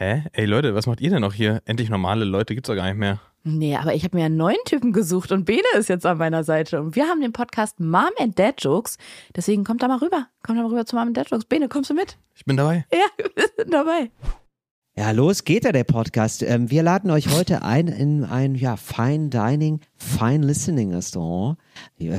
Hä? Ey Leute, was macht ihr denn noch hier? Endlich normale Leute gibt's doch gar nicht mehr. Nee, aber ich habe mir einen neuen Typen gesucht und Bene ist jetzt an meiner Seite. Und wir haben den Podcast Mom and Dad Jokes. Deswegen kommt da mal rüber. Kommt da mal rüber zu Mom and Dad Jokes. Bene, kommst du mit? Ich bin dabei. Ja, wir sind dabei. Ja, los geht ja der Podcast. Ähm, wir laden euch heute ein in ein ja, Fine Dining, Fine Listening Restaurant.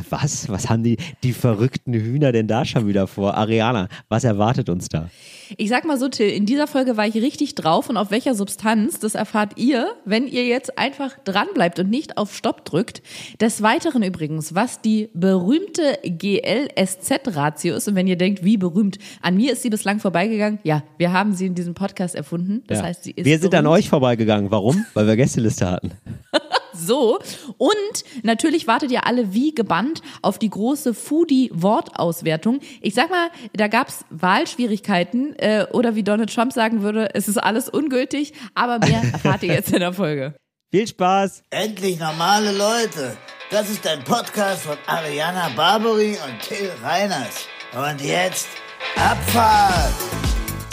Was? Was haben die, die verrückten Hühner denn da schon wieder vor? Ariana, was erwartet uns da? Ich sag mal so, Till, in dieser Folge war ich richtig drauf und auf welcher Substanz, das erfahrt ihr, wenn ihr jetzt einfach dranbleibt und nicht auf Stopp drückt. Des Weiteren übrigens, was die berühmte GLSZ-Ratio ist und wenn ihr denkt, wie berühmt, an mir ist sie bislang vorbeigegangen. Ja, wir haben sie in diesem Podcast erfunden. Das Ja. heißt, sie ist wir sind an berühmt. euch vorbeigegangen. Warum? Weil wir Gästeliste hatten. So. Und natürlich wartet ihr alle wie gebannt auf die große Foodie-Wortauswertung. Ich sag mal, da gab's Wahlschwierigkeiten äh, oder wie Donald Trump sagen würde, es ist alles ungültig, aber mehr erfahrt ihr jetzt in der Folge. Viel Spaß! Endlich normale Leute. Das ist ein Podcast von Ariana Barbary und Till Reiners. Und jetzt Abfahrt.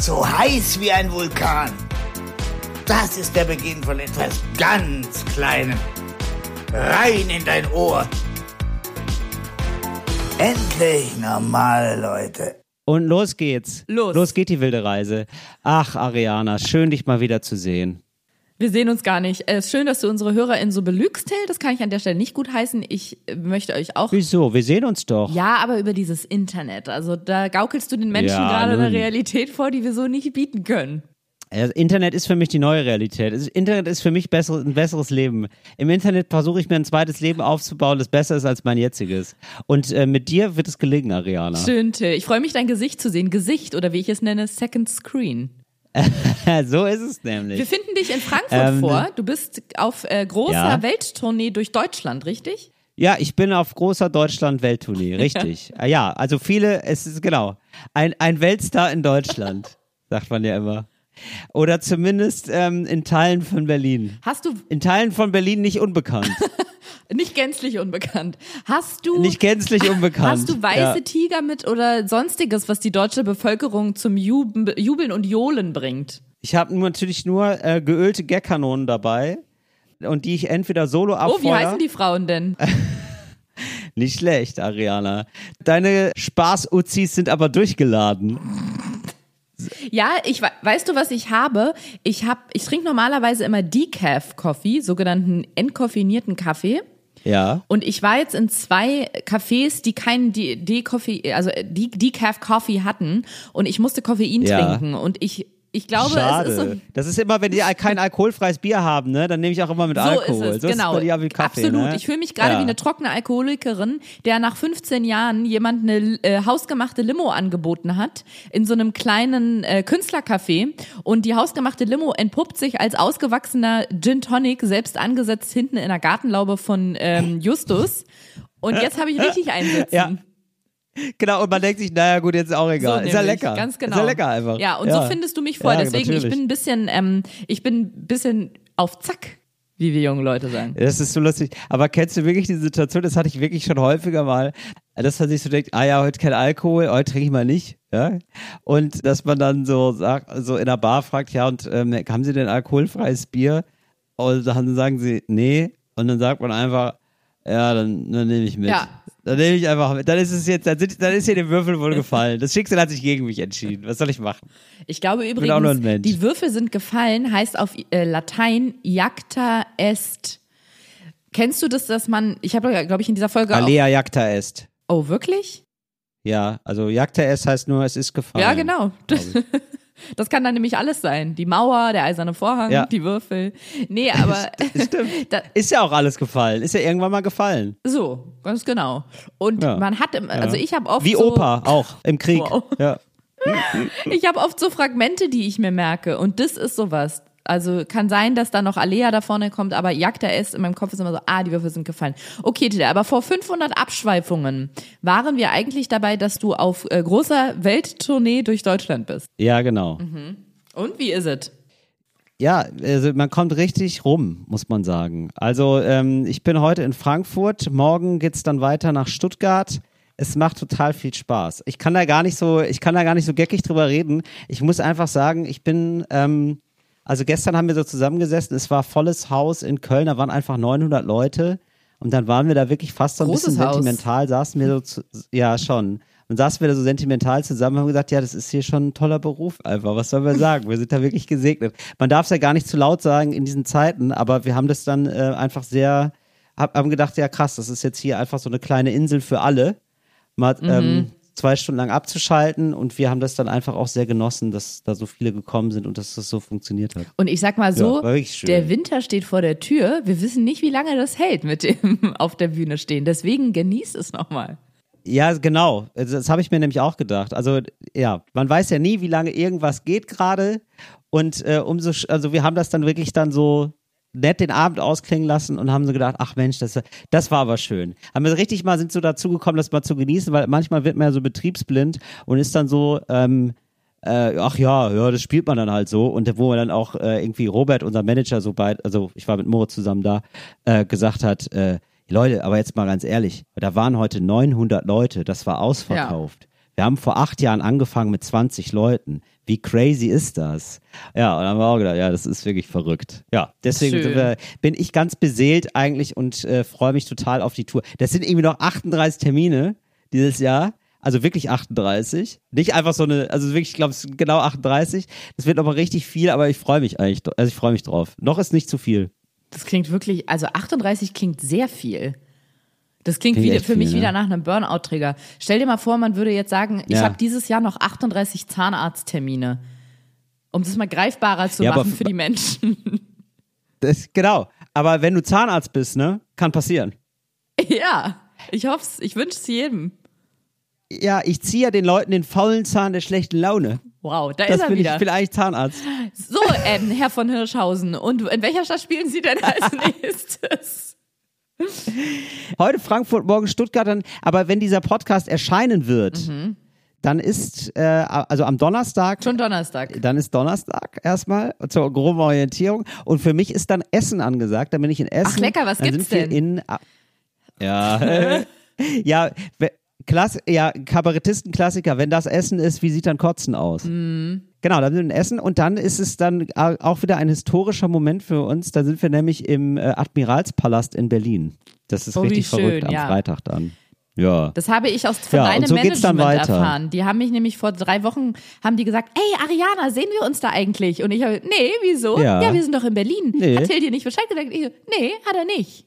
So heiß wie ein Vulkan. Das ist der Beginn von etwas ganz Kleinem. Rein in dein Ohr. Endlich normale Leute. Und los geht's. Los. Los geht die wilde Reise. Ach, Ariana, schön dich mal wieder zu sehen. Wir sehen uns gar nicht. Es ist schön, dass du unsere HörerInnen so belügst, Till. Das kann ich an der Stelle nicht gut heißen. Ich möchte euch auch Wieso? Wir sehen uns doch. Ja, aber über dieses Internet. Also da gaukelst du den Menschen Ja, gerade eine nun. Realität vor, die wir so nicht bieten können. Das Internet ist für mich die neue Realität. Das Internet ist für mich besser, ein besseres Leben. Im Internet versuche ich mir ein zweites Leben aufzubauen, das besser ist als mein jetziges. Und äh, mit dir wird es gelingen, Ariana. Schön, Till. Ich freue mich, dein Gesicht zu sehen. Gesicht oder wie ich es nenne, Second Screen. so ist es nämlich. Wir finden dich in Frankfurt Ähm, vor. Du bist auf äh, großer Ja. Welttournee durch Deutschland, richtig? Ja, ich bin auf großer Deutschland-Welttournee, richtig. Ah, ja, also viele, es ist genau, ein, ein Weltstar in Deutschland, sagt man ja immer. Oder zumindest ähm, in Teilen von Berlin. Hast du In Teilen von Berlin nicht unbekannt. nicht gänzlich unbekannt? Hast du nicht gänzlich unbekannt. Hast du weiße ja. Tiger mit oder sonstiges, was die deutsche Bevölkerung zum Jubeln, Jubeln und Johlen bringt? Ich habe natürlich nur äh, geölte Gagkanonen dabei und die ich entweder solo Oh, abfeuer. wie heißen die Frauen denn? Nicht schlecht, Ariana. Deine Spaß-Uzis sind aber durchgeladen. Ja, ich we- weißt du, was ich habe? Ich habe, ich trinke normalerweise immer Decaf Coffee, sogenannten entkoffinierten Kaffee. Ja. Und ich war jetzt in zwei Cafés, die keinen De- De-Coffee, also De- Decaf Coffee hatten, und ich musste Koffein Ja. trinken. Und ich, ich glaube, Schade. es ist so. das ist immer, wenn die kein alkoholfreies Bier haben, ne, dann nehme ich auch immer mit So Alkohol. ist es, so genau. ist es wie Kaffee, Absolut. Ne? Ich fühle mich gerade ja. wie eine trockene Alkoholikerin, der nach 15 Jahren jemand eine äh, hausgemachte Limo angeboten hat in so einem kleinen äh, Künstlercafé und die hausgemachte Limo entpuppt sich als ausgewachsener Gin Tonic, selbst angesetzt hinten in der Gartenlaube von ähm, Justus. Und jetzt habe ich richtig einsitzen. Ja. Genau, und man denkt sich, naja gut, jetzt ist auch egal. So ist ja lecker. Ganz genau. Ist ja lecker einfach. Ja, und so findest du mich vor. Ja, Deswegen, ich natürlich. bin ein bisschen, ähm, ich bin ein bisschen auf Zack, wie wir jungen Leute sagen. Das ist so lustig. Aber kennst du wirklich die Situation, das hatte ich wirklich schon häufiger mal, dass man sich so denkt, ah ja, heute kein Alkohol, heute trinke ich mal nicht. Ja? Und dass man dann so sagt, so in der Bar fragt, ja, und ähm, haben Sie denn alkoholfreies Bier? Und dann sagen sie, nee. Und dann sagt man einfach, ja, dann, dann nehme ich mit. Ja. Dann nehme ich einfach mit. Dann ist es jetzt, dann, sind, dann ist hier der Würfel wohl gefallen. Das Schicksal hat sich gegen mich entschieden. Was soll ich machen? Ich glaube auch übrigens, die Würfel sind gefallen, heißt auf äh, Latein jacta est. Kennst du das, dass man, ich habe, glaube ich, in dieser Folge Alea jacta est. auch, oh, wirklich? Ja, also jacta est heißt nur, es ist gefallen. Ja, genau. Das kann dann nämlich alles sein. Die Mauer, der eiserne Vorhang, Ja. die Würfel. Nee, aber da, Ist ja auch alles gefallen. Ist ja irgendwann mal gefallen. so, ganz genau. Und Ja. man hat, im, also ich habe oft Wie so, Opa auch im Krieg. Wow. Ja. Ich habe oft so Fragmente, die ich mir merke. Und das ist sowas. Also kann sein, dass da noch Alea da vorne kommt, aber Jagda ist in meinem Kopf ist immer so, ah, die Würfel sind gefallen. Okay, Tita, aber vor 500 Abschweifungen waren wir eigentlich dabei, dass du auf äh, großer Welttournee durch Deutschland bist. ja, genau. Und wie ist es? Ja, also man kommt richtig rum, muss man sagen. Also ähm, ich bin heute in Frankfurt, morgen geht's dann weiter nach Stuttgart. Es macht total viel Spaß. Ich kann da gar nicht so, ich kann da gar nicht so geckig drüber reden. Ich muss einfach sagen, ich bin ähm, Also gestern haben wir so zusammengesessen, es war volles Haus in Köln, da waren einfach 900 Leute und dann waren wir da wirklich fast so ein Großes bisschen Haus. sentimental, saßen wir so, zu, ja schon. Und saßen wir da so sentimental zusammen und haben gesagt, ja, das ist hier schon ein toller Beruf einfach. Was sollen wir sagen? Wir sind da wirklich gesegnet. Man darf es ja gar nicht zu laut sagen in diesen Zeiten, aber wir haben das dann äh, einfach sehr, hab, haben gedacht, ja krass, das ist jetzt hier einfach so eine kleine Insel für alle. Mal Mhm. ähm, zwei Stunden lang abzuschalten und wir haben das dann einfach auch sehr genossen, dass da so viele gekommen sind und dass das so funktioniert hat. Und ich sag mal so, Ja, der Winter steht vor der Tür. Wir wissen nicht, wie lange das hält mit dem auf der Bühne stehen. Deswegen genießt es nochmal. Ja, genau. Also Das habe ich mir nämlich auch gedacht. Also ja, man weiß ja nie, wie lange irgendwas geht gerade. Und äh, umso, also wir haben das dann wirklich dann so nett den Abend ausklingen lassen und haben so gedacht, ach Mensch, das, das war aber schön. Haben wir richtig mal sind so dazu gekommen, das mal zu genießen, weil manchmal wird man ja so betriebsblind und ist dann so, ähm, äh, ach ja, ja, das spielt man dann halt so. Und wo dann auch äh, irgendwie Robert, unser Manager, so bald, also ich war mit Moritz zusammen da, äh, gesagt hat, äh, Leute, aber jetzt mal ganz ehrlich, da waren heute 900 Leute, das war ausverkauft. Wir haben vor acht Jahren angefangen mit 20 Leuten. Wie crazy ist das? Ja, und dann haben wir auch gedacht, ja, das ist wirklich verrückt. Ja, deswegen wir, bin ich ganz beseelt eigentlich und äh, freue mich total auf die Tour. Das sind irgendwie noch 38 Termine dieses Jahr. Also wirklich 38. Nicht einfach so eine, also wirklich, ich glaube, es sind genau 38. Das wird nochmal richtig viel, aber ich freue mich eigentlich, also ich freue mich drauf. Noch ist nicht zu viel. Das klingt wirklich, also 38 klingt sehr viel. Das klingt Klingt wieder, für mich viel, ne? wieder nach einem Burnout-Träger. Stell dir mal vor, man würde jetzt sagen, ich Ja. habe dieses Jahr noch 38 Zahnarzttermine. Um das mal greifbarer zu Ja, machen für die Menschen. Das, genau. Aber wenn du Zahnarzt bist, ne, kann passieren. ja, ich hoffe es. Ich wünsche es jedem. Ja, ich ziehe ja den Leuten den faulen Zahn der schlechten Laune. Wow, da Das ist er bin ich, wieder. ich bin eigentlich Zahnarzt. So, ähm, Herr von Hirschhausen. Und in welcher Stadt spielen Sie denn als nächstes? Heute Frankfurt, morgen Stuttgart, dann, aber wenn dieser Podcast erscheinen wird, Mhm. dann ist, äh, also am Donnerstag, Schon Donnerstag. dann ist Donnerstag erstmal zur groben Orientierung und für mich ist dann Essen angesagt, dann bin ich in Essen. Ach, lecker, was dann gibt's denn? In, ja, ja, Klass, ja, Kabarettisten-Klassiker, wenn das Essen ist, wie sieht dann Kotzen aus? Mhm. Genau, dann sind wir Essen und dann ist es dann au- auch wieder ein historischer Moment für uns. Da sind wir nämlich im äh, Admiralspalast in Berlin. Das ist Oh, richtig schön, verrückt am ja. Freitag dann. Ja. Das habe ich aus von Ja, deinem so Management erfahren. Die haben mich nämlich vor drei Wochen haben die gesagt, ey Ariana, sehen wir uns da eigentlich? Und ich habe, nee, wieso? Ja. wir sind doch in Berlin. Nee. Hat Till dir nicht Bescheid gesagt? Ich nee, hat er nicht.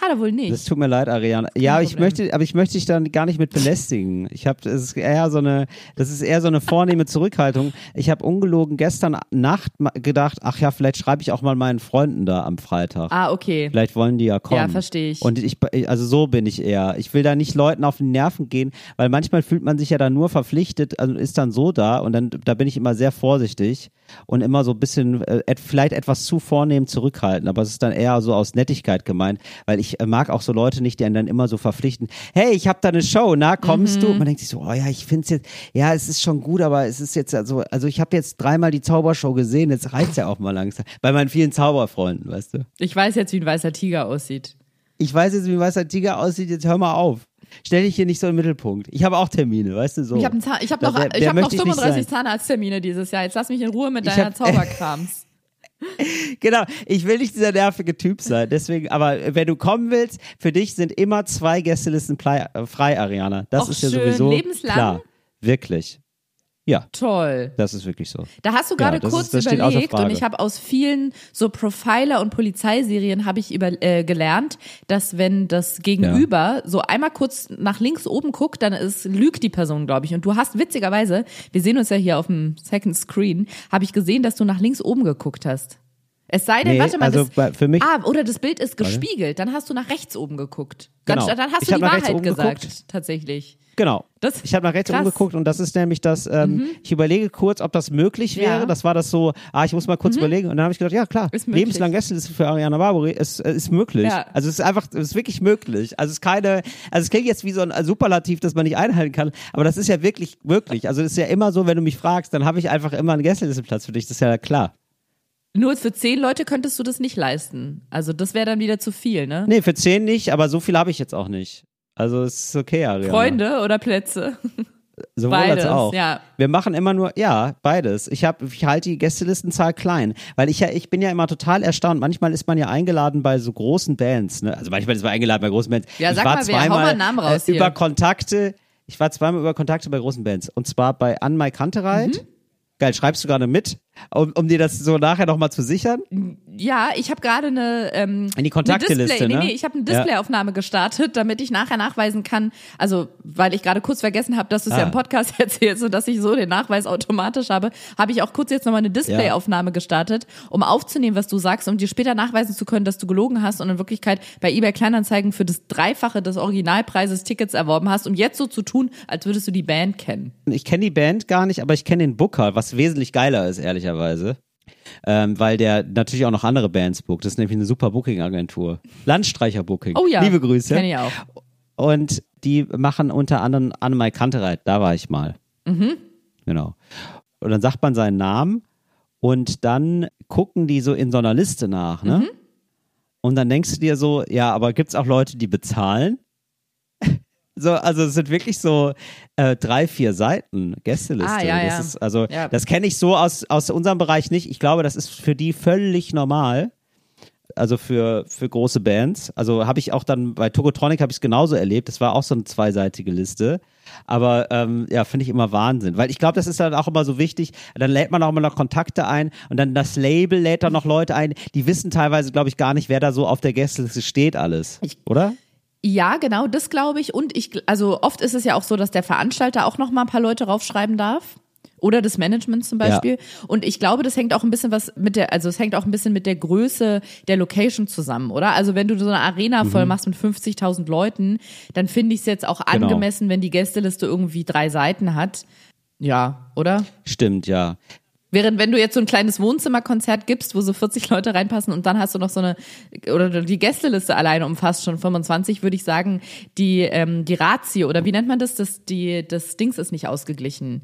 Hat er wohl nicht. Das tut mir leid, Ariana. Ja, ich Problem. möchte, aber ich möchte dich dann gar nicht mit belästigen. Ich habe, es ist eher so eine, das ist eher so eine vornehme Zurückhaltung. Ich habe ungelogen gestern Nacht gedacht, ach ja, vielleicht schreibe ich auch mal meinen Freunden da am Freitag. ah, okay. Vielleicht wollen die ja kommen. Ja, verstehe ich. Und ich, also so bin ich eher. Ich will da nicht Leuten auf die Nerven gehen, weil manchmal fühlt man sich ja dann nur verpflichtet, also ist dann so da und dann, da bin ich immer sehr vorsichtig und immer so ein bisschen, äh, vielleicht etwas zu vornehm zurückhalten, aber es ist dann eher so aus Nettigkeit gemeint, weil ich äh, mag auch so Leute nicht, die einen dann immer so verpflichten, hey, ich habe da eine Show, na, kommst Mhm. du? Und man denkt sich so, oh ja, ich finde es jetzt, ja, es ist schon gut, aber es ist jetzt, also, also ich habe jetzt dreimal die Zaubershow gesehen, jetzt reicht's ja auch mal langsam. Bei meinen vielen Zauberfreunden, weißt du. Ich weiß jetzt, wie ein weißer Tiger aussieht. Ich weiß jetzt, wie ein weißer Tiger aussieht, jetzt hör mal auf. Stell dich hier nicht so im Mittelpunkt. Ich habe auch Termine, weißt du so. Ich habe hab Da- noch, der- ich der hab noch möchte ich nicht 35 sein. Zahnarzttermine dieses Jahr. Jetzt lass mich in Ruhe mit deiner hab- Zauberkrams. Genau, ich will nicht dieser nervige Typ sein. Deswegen, aber wenn du kommen willst, für dich sind immer zwei Gästelisten frei, Ariana. Das Och, ist ja schön. sowieso Lebenslang? klar. Wirklich. Ja, Toll. das ist wirklich so. Da hast du gerade Ja, kurz ist- überlegt und ich habe aus vielen so Profiler und Polizeiserien habe ich über, äh, gelernt, dass wenn das Gegenüber so einmal kurz nach links oben guckt, dann ist, lügt die Person, glaube ich. Und du hast witzigerweise, wir sehen uns ja hier auf dem Second Screen, habe ich gesehen, dass du nach links oben geguckt hast. Es sei denn, Nee, warte mal, also das, für mich- ah, oder das Bild ist gespiegelt, dann hast du nach rechts oben geguckt. Dann, Genau. dann hast Ich du die Wahrheit gesagt, geguckt. tatsächlich. Genau. Das- ich habe nach rechts krass. Mhm. umgeguckt und das ist nämlich das, ähm, ich überlege kurz, ob das möglich wäre. Ja. Mhm. Das war das so, ah, ich muss mal kurz überlegen. Und dann habe ich gedacht, ja klar, Ist lebenslang Gästeliste für Ariana Barbary ist, äh, ist möglich. Ja. Also es ist einfach, es ist wirklich möglich. Also es ist keine, also es klingt jetzt wie so ein Superlativ, das man nicht einhalten kann, aber das ist ja wirklich möglich. Also es ist ja immer so, wenn du mich fragst, dann habe ich einfach immer einen Gästelisteplatz für dich, das ist ja klar. Nur für zehn Leute könntest du das nicht leisten. Also das wäre dann wieder zu viel, ne? Nee, für zehn nicht, aber so viel habe ich jetzt auch nicht. Also es ist okay, Ariana. Freunde oder Plätze? Sowohl Beides, als auch. ja. Wir machen immer nur, ja, beides. Ich habe, ich halte die Gästelistenzahl klein, weil ich ja, ich bin ja immer total erstaunt. Manchmal ist man ja eingeladen bei so großen Bands, ne? Also manchmal ist man eingeladen bei großen Bands. Ja, ich sag war mal, wer- hau zweimal mal Namen raus äh, über. Kontakte. Ich war zweimal über Kontakte bei großen Bands und zwar bei Anmai Kantereit. Mhm. Geil, schreibst du gerade mit, um, um dir das so nachher nochmal zu sichern? Ja, ich habe gerade eine, ähm, In die Kontakteliste, ne? Nee, nee, ich habe eine Ja. Displayaufnahme gestartet, damit ich nachher nachweisen kann, also weil ich gerade kurz vergessen habe, dass du es ja Ah. im Podcast erzählst, so dass ich so den Nachweis automatisch habe, habe ich auch kurz jetzt nochmal eine Displayaufnahme gestartet, um aufzunehmen, was du sagst, um dir später nachweisen zu können, dass du gelogen hast und in Wirklichkeit bei eBay Kleinanzeigen für das Dreifache des Originalpreises Tickets erworben hast, um jetzt so zu tun, als würdest du die Band kennen. Ich kenne die Band gar nicht, aber ich kenne den Booker, was wesentlich geiler ist, ehrlicherweise. Ähm, weil der natürlich auch noch andere Bands bookt. Das ist nämlich eine super Booking-Agentur. Landstreicher Booking. Oh ja, Liebe Grüße. Kenn ich auch. Und die machen unter anderem Annemai Kantereit. Da war ich mal. Mhm. Genau. Und dann sagt man seinen Namen und dann gucken die so in so einer Liste nach, ne? Mhm. Und dann denkst du dir so, ja, aber gibt's auch Leute, die bezahlen? So, also es sind wirklich so äh, drei, vier Seiten Gästeliste. Ah, ja, das ja. ist also Ja. das kenne ich so aus aus unserem Bereich nicht. Ich glaube, das ist für die völlig normal. Also für für große Bands. Also habe ich auch dann bei Tokotronic habe ich es genauso erlebt. Das war auch so eine zweiseitige Liste. Aber ähm, ja, finde ich immer Wahnsinn, weil ich glaube, das ist dann auch immer so wichtig. Dann lädt man auch immer noch Kontakte ein und dann das Label lädt dann noch Leute ein. Die wissen teilweise, glaube ich, gar nicht, wer da so auf der Gästeliste steht alles, Ich- oder? Ja, genau, das glaube ich. Und ich, also oft ist es ja auch so, dass der Veranstalter auch noch mal ein paar Leute raufschreiben darf. Oder des Managements zum Beispiel. Und ich glaube, das hängt auch ein bisschen was mit der, also es hängt auch ein bisschen mit der Größe der Location zusammen, oder? Also wenn du so eine Arena voll machst mit 50.000 Leuten, dann finde ich es jetzt auch Genau. angemessen, wenn die Gästeliste irgendwie drei Seiten hat. Ja, oder? Stimmt, ja. Während wenn du jetzt so ein kleines Wohnzimmerkonzert gibst, wo so 40 Leute reinpassen und dann hast du noch so eine, oder die Gästeliste alleine umfasst schon 25, würde ich sagen, die, ähm, die Ratio, oder wie nennt man das? Das, die, das Dings ist nicht ausgeglichen.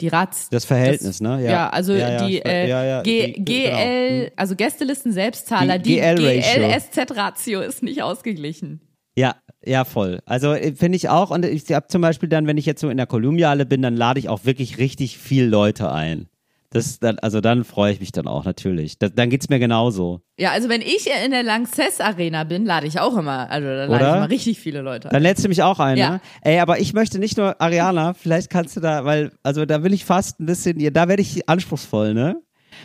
Die Ratio. Das Verhältnis, ne? Ja. Ja, also Ja, ja, die, äh, G, die- GL, genau. also Gästelisten Selbstzahler, Die die. GLSZ-Ratio ist nicht ausgeglichen. Ja, ja, voll. Also äh, finde ich auch. Und ich habe zum Beispiel dann, wenn ich jetzt so in der Kolumbiale bin, dann lade ich auch wirklich richtig viel Leute ein. Das dann, also dann freue ich mich dann auch natürlich. Da, dann geht's mir genauso. Ja, also wenn ich in der Lanxess Arena bin, lade ich auch immer, also da lade Oder? ich immer richtig viele Leute ein. Dann lädst du mich auch ein, Ja. ne? Ey, aber ich möchte nicht nur Ariana, vielleicht kannst du da, weil, also da will ich fast ein bisschen, da werde ich anspruchsvoll, ne?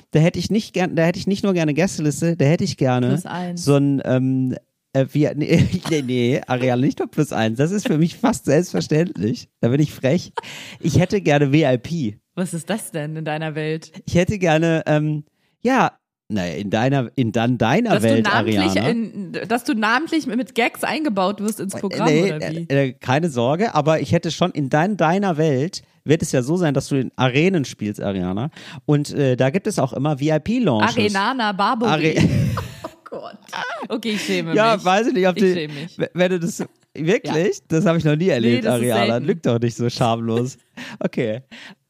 Da hätte ich nicht gern, da hätte ich nicht nur gerne Gästeliste, da hätte ich gerne so ein, ähm, äh, wie, nee, nee, nee, Ariana, nicht nur plus eins. Das ist für mich fast selbstverständlich. Da bin ich frech. Ich hätte gerne VIP. Was ist das denn in deiner Welt? Ich hätte gerne, ähm, ja, naja, in deiner, in dann deiner Dass Welt, Ariana. in, dass du namentlich mit Gags eingebaut wirst ins Programm nee, oder wie? äh, äh, keine Sorge, aber ich hätte schon in dein, deiner Welt wird es ja so sein, dass du in Arenen spielst, Ariana. Und äh, da gibt es auch immer VIP-Lounges. Arenana Barbary. Are oh Gott. Okay, ich schäme ja, mich. weiß ich nicht, ob Ich die, schäme mich. wenn du das wirklich, das habe ich noch nie erlebt, ist Ariana. selten. Lüg doch nicht so schamlos. Okay.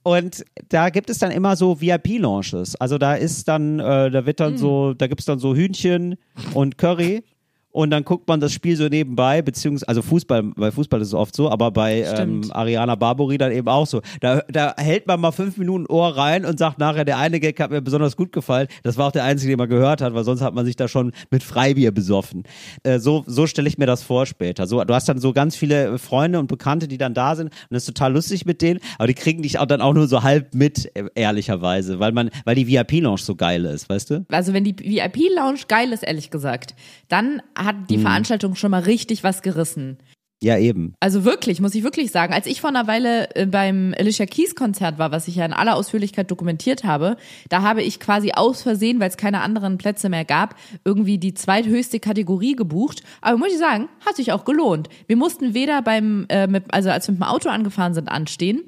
Und da gibt es dann immer so VIP-Lounges. Also da ist dann, äh, da wird dann Hm. so, da gibt's dann so Hühnchen und Curry. Und dann guckt man das Spiel so nebenbei, beziehungsweise, also Fußball, bei Fußball ist es oft so, aber bei ähm. Ariana Barbori dann eben auch so. Da, da hält man mal fünf Minuten Ohr rein und sagt nachher, der eine Gag hat mir besonders gut gefallen. Das war auch der einzige, den man gehört hat, weil sonst hat man sich da schon mit Freibier besoffen. Äh, so so stelle ich mir das vor später. So, du hast dann so ganz viele Freunde und Bekannte, die dann da sind und das ist total lustig mit denen, aber die kriegen dich auch dann auch nur so halb mit, äh, ehrlicherweise, weil man, weil die VIP-Lounge so geil ist, weißt du? Also wenn die VIP-Lounge geil ist, ehrlich gesagt, dann hat die Veranstaltung schon mal richtig was gerissen. Ja, eben. Also wirklich, muss ich wirklich sagen. Als ich vor einer Weile äh, beim Alicia Keys Konzert war, was ich ja in aller Ausführlichkeit dokumentiert habe, da habe ich quasi aus Versehen, weil es keine anderen Plätze mehr gab, irgendwie die zweithöchste Kategorie gebucht. Aber muss ich sagen, hat sich auch gelohnt. Wir mussten weder beim, äh, mit, also als wir mit dem Auto angefahren sind, anstehen.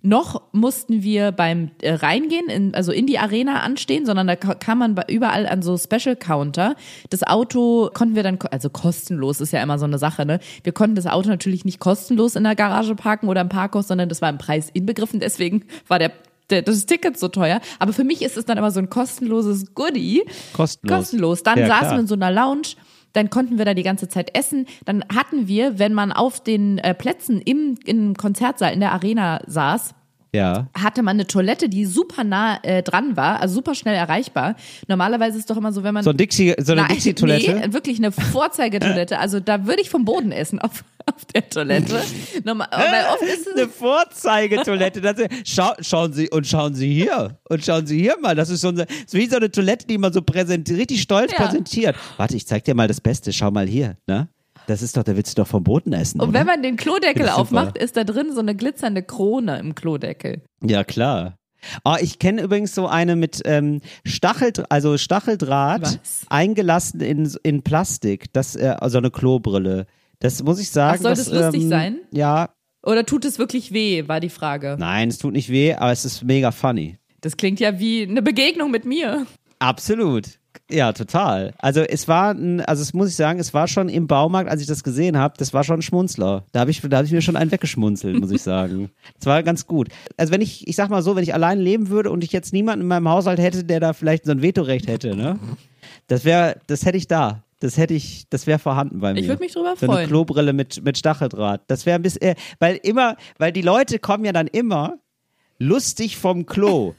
Noch mussten wir beim äh, Reingehen, in, also in die Arena anstehen, sondern da ka- kam man überall an so Special Counter. Das Auto konnten wir dann, also kostenlos ist ja immer so eine Sache, ne? Wir konnten das Auto natürlich nicht kostenlos in der Garage parken oder im Parkhaus, sondern das war im Preis inbegriffen. Deswegen war der, der das Ticket so teuer. Aber für mich ist es dann immer so ein kostenloses Goodie. Kostenlos. Kostenlos. Dann Ja, saßen klar. wir in so einer Lounge. Dann konnten wir da die ganze Zeit essen. Dann hatten wir, wenn man auf den äh, Plätzen im, im Konzertsaal in der Arena saß, Ja. hatte man eine Toilette, die super nah äh, dran war, also super schnell erreichbar. Normalerweise ist es doch immer so, wenn man So, ein Dixie, so eine Dixie-Toilette. Nee, wirklich eine Vorzeigetoilette. Also da würde ich vom Boden essen auf, auf der Toilette. Normal, weil oft ist es eine Vorzeigetoilette. Das ist, schau, schauen Sie und schauen Sie hier und schauen Sie hier mal. Das ist so, eine, wie so eine Toilette, die man so präsentiert, richtig stolz Ja. präsentiert. Warte, ich zeig dir mal das Beste. Schau mal hier, ne? Das ist doch, da willst du doch vom Boden essen. Und oder? wenn man den Klodeckel Das ist super. aufmacht, ist da drin so eine glitzernde Krone im Klodeckel. Ja, klar. Ah, ich kenne übrigens so eine mit ähm, Stachel, also Stacheldraht Was? eingelassen in, in Plastik. Das, äh, also eine Klobrille. Das muss ich sagen. Ach, soll das lustig ähm, sein? Ja. Oder tut es wirklich weh, war die Frage. Nein, es tut nicht weh, aber es ist mega funny. Das klingt ja wie eine Begegnung mit mir. Absolut. Ja, total. Also es war, ein, also es muss ich sagen, es war schon im Baumarkt, als ich das gesehen habe, das war schon ein Schmunzler. Da habe ich, da hab ich mir schon einen weggeschmunzelt, muss ich sagen. Das war ganz gut. Also wenn ich, ich sag mal so, wenn ich allein leben würde und ich jetzt niemanden in meinem Haushalt hätte, der da vielleicht so ein Vetorecht hätte, ne? Das wäre, das hätte ich da. Das hätte ich, das wäre vorhanden bei mir. Ich würde mich drüber so eine freuen. Klobrille mit, mit Stacheldraht. Das wäre ein bisschen, äh, weil immer, weil die Leute kommen ja dann immer lustig vom Klo.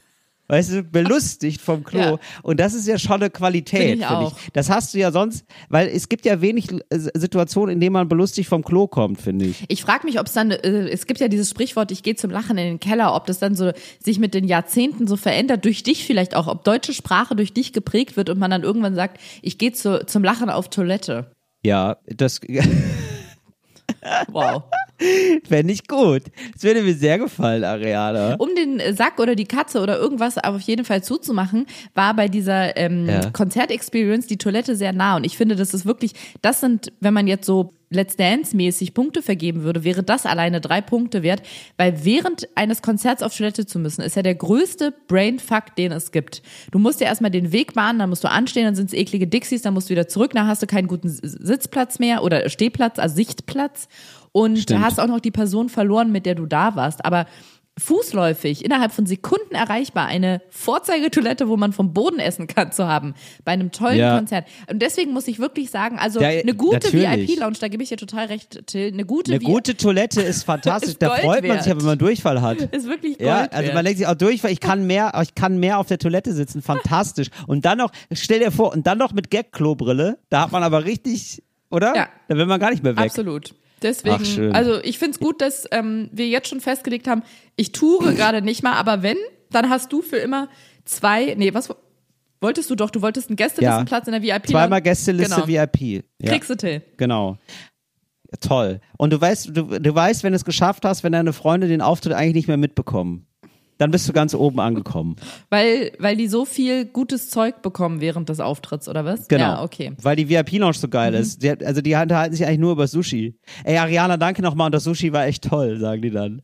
Weißt du, belustigt vom Klo. Ja. Und das ist ja schon eine Qualität, Finde ich auch. ich. Das hast du ja sonst, weil es gibt ja wenig äh, Situationen, in denen man belustigt vom Klo kommt, finde ich. Ich frage mich, ob es dann, äh, es gibt ja dieses Sprichwort, ich gehe zum Lachen in den Keller, ob das dann so sich mit den Jahrzehnten so verändert, durch dich vielleicht auch, ob deutsche Sprache durch dich geprägt wird und man dann irgendwann sagt, ich gehe zu, zum Lachen auf Toilette. Ja, das Wow. fände ich gut. Das würde mir sehr gefallen, Ariana. Um den Sack oder die Katze oder irgendwas auf jeden Fall zuzumachen, war bei dieser ähm, Ja. Konzertexperience die Toilette sehr nah. Und ich finde, das ist wirklich, das sind, wenn man jetzt so Let's Dance-mäßig Punkte vergeben würde, wäre das alleine drei Punkte wert, weil während eines Konzerts auf Toilette zu müssen, ist ja der größte Brainfuck, den es gibt. Du musst ja erstmal den Weg bahnen, dann musst du anstehen, dann sind es eklige Dixies, dann musst du wieder zurück, dann hast du keinen guten Sitzplatz mehr oder Stehplatz, also Sichtplatz. Und Stimmt. hast auch noch die Person verloren, mit der du da warst. Aber fußläufig, innerhalb von Sekunden erreichbar, eine Vorzeigetoilette, wo man vom Boden essen kann, zu haben, bei einem tollen Ja. Konzert. Und deswegen muss ich wirklich sagen, also Ja, eine gute. VIP-Lounge, da gebe ich dir total recht, Till, eine gute Eine gute Toilette ist fantastisch. Ist da freut man sich ja, wenn man Durchfall hat. ist wirklich Gold Ja, also man denkt sich auch Durchfall, ich kann mehr, ich kann mehr auf der Toilette sitzen, fantastisch. Und dann noch, stell dir vor, und dann noch mit Gag-Klobrille, da hat man aber richtig, oder? Ja. Da will man gar nicht mehr weg. Absolut. Deswegen, Ach, also ich finde es gut, dass ähm, wir jetzt schon festgelegt haben, ich toure gerade nicht mal, aber wenn, dann hast du für immer zwei, nee, was wolltest du doch? Du wolltest einen Gästelistenplatz in der VIP. Zweimal Gästeliste genau. VIP. Ja, Kriegst du, Till. genau. Ja, Toll. Und du weißt, du, du weißt, wenn du es geschafft hast, wenn deine Freunde den Auftritt eigentlich nicht mehr mitbekommen, dann bist du ganz oben angekommen. Weil, weil die so viel gutes Zeug bekommen während des Auftritts, oder was? Genau. Ja, okay. Weil die VIP-Lounge so Mhm. geil ist. Die, also die unterhalten sich eigentlich nur über Sushi. Ey, Ariana, danke nochmal und das Sushi war echt toll, sagen die dann.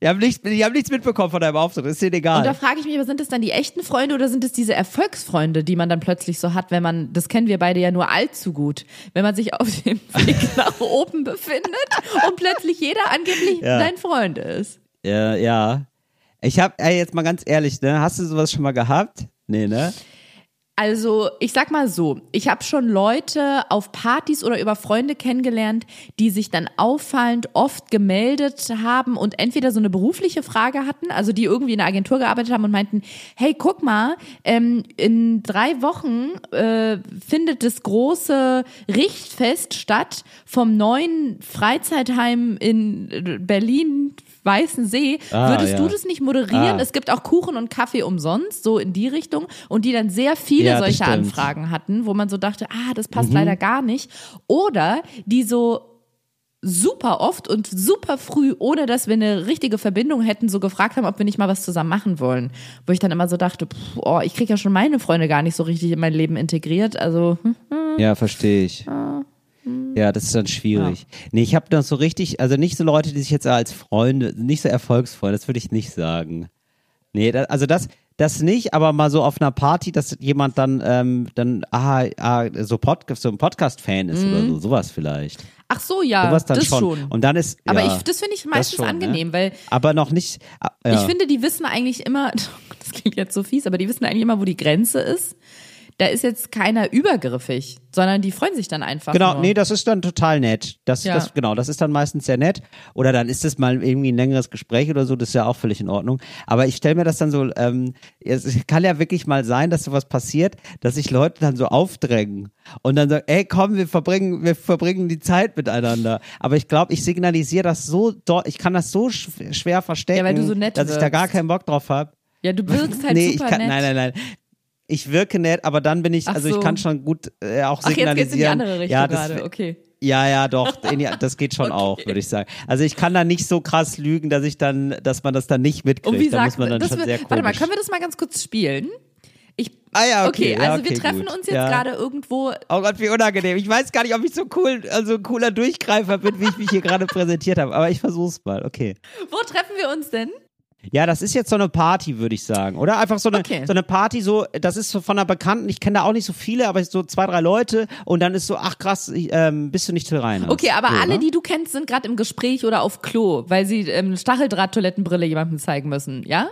Die haben, nichts, die haben nichts mitbekommen von deinem Auftritt, ist denen egal. Und da frage ich mich, aber sind es dann die echten Freunde oder sind es diese Erfolgsfreunde, die man dann plötzlich so hat, wenn man, das kennen wir beide ja nur allzu gut, wenn man sich auf dem Weg nach oben befindet und plötzlich jeder angeblich Ja. dein Freund ist. Ja, ja. Ich hab, ey, jetzt mal ganz ehrlich, ne? Hast du sowas schon mal gehabt? Nee, ne? Also, ich sag mal so, ich habe schon Leute auf Partys oder über Freunde kennengelernt, die sich dann auffallend oft gemeldet haben und entweder so eine berufliche Frage hatten, also die irgendwie in einer Agentur gearbeitet haben und meinten, hey, guck mal, ähm, in drei Wochen äh, findet das große Richtfest statt vom neuen Freizeitheim in Berlin. Weißen See, Ah, würdest ja. du das nicht moderieren? Ah. Es gibt auch Kuchen und Kaffee umsonst, so in die Richtung. Und die dann sehr viele Ja, solche. Anfragen hatten, wo man so dachte, ah, das Mhm. passt leider gar nicht. Oder die so super oft und super früh, ohne dass wir eine richtige Verbindung hätten, so gefragt haben, ob wir nicht mal was zusammen machen wollen. Wo ich dann immer so dachte, pff, oh, ich kriege ja schon meine Freunde gar nicht so richtig in mein Leben integriert. Also, hm. Ja, verstehe ich. Ja, das ist dann schwierig. Nee, ich habe noch so richtig, also nicht so Leute, die sich jetzt als Freunde, nicht so Erfolgsfreunde, das würde ich nicht sagen. Nee, da, also das, das nicht, aber mal so auf einer Party, dass jemand dann, ähm, dann, ah, ah so, Pod, so ein Podcast-Fan ist oder so, sowas vielleicht. ach so, ja, dann das schon. schon. Und dann ist, Aber ja, ich, das finde ich meistens schon, ne? angenehm, weil aber noch nicht, ah, ja. Ich finde, die wissen eigentlich immer, das klingt jetzt so fies, aber die wissen eigentlich immer, wo die Grenze ist. Da ist jetzt keiner übergriffig, sondern die freuen sich dann einfach. Genau, nur. nee, das ist dann total nett. Das, Ja. das, genau, das ist dann meistens sehr nett. Oder dann ist es mal irgendwie ein längeres Gespräch oder so, das ist ja auch völlig in Ordnung. Aber ich stelle mir das dann so, ähm, es kann ja wirklich mal sein, dass sowas passiert, dass sich Leute dann so aufdrängen und dann sagen, ey, komm, wir verbringen, wir verbringen die Zeit miteinander. Aber ich glaube, ich signalisiere das so, dort, ich kann das so sch schwer verstecken, Ja, weil du so nett dass ich da gar keinen Bock drauf habe. Ja, du wirkst halt nee, super ich kann, nett. nein, nein, nein. Ich wirke nett, aber dann bin ich, Ach also so. ich kann schon gut äh, auch Ach, jetzt signalisieren. geht's in die andere Richtung ja, das, gerade, okay. ja, ja, doch, die, das geht schon Okay. auch, würde ich sagen. Also ich kann da nicht so krass lügen, dass ich dann, dass man das dann nicht mitkriegt. Und wie da sagt muss man dann schon wir, sehr komisch. Warte mal, können wir das mal ganz kurz spielen? Ich, Ah ja, okay, ja, also wir okay, treffen gut. uns jetzt Ja. gerade irgendwo. Oh Gott, wie unangenehm. Ich weiß gar nicht, ob ich so cool, also ein cooler Durchgreifer bin, wie ich mich hier gerade präsentiert habe. Aber ich versuch's mal, okay. Wo treffen wir uns denn? Ja, das ist jetzt so eine Party, würde ich sagen. Oder einfach so eine, Okay. so eine Party, so, das ist so von einer Bekannten, ich kenne da auch nicht so viele, aber so zwei, drei Leute und dann ist so, ach krass, ähm, bist du nicht Till Reiners? Okay, aber so, alle, ne? die du kennst, sind gerade im Gespräch oder auf Klo, weil sie ähm, Stacheldraht-Toilettenbrille jemandem zeigen müssen, ja?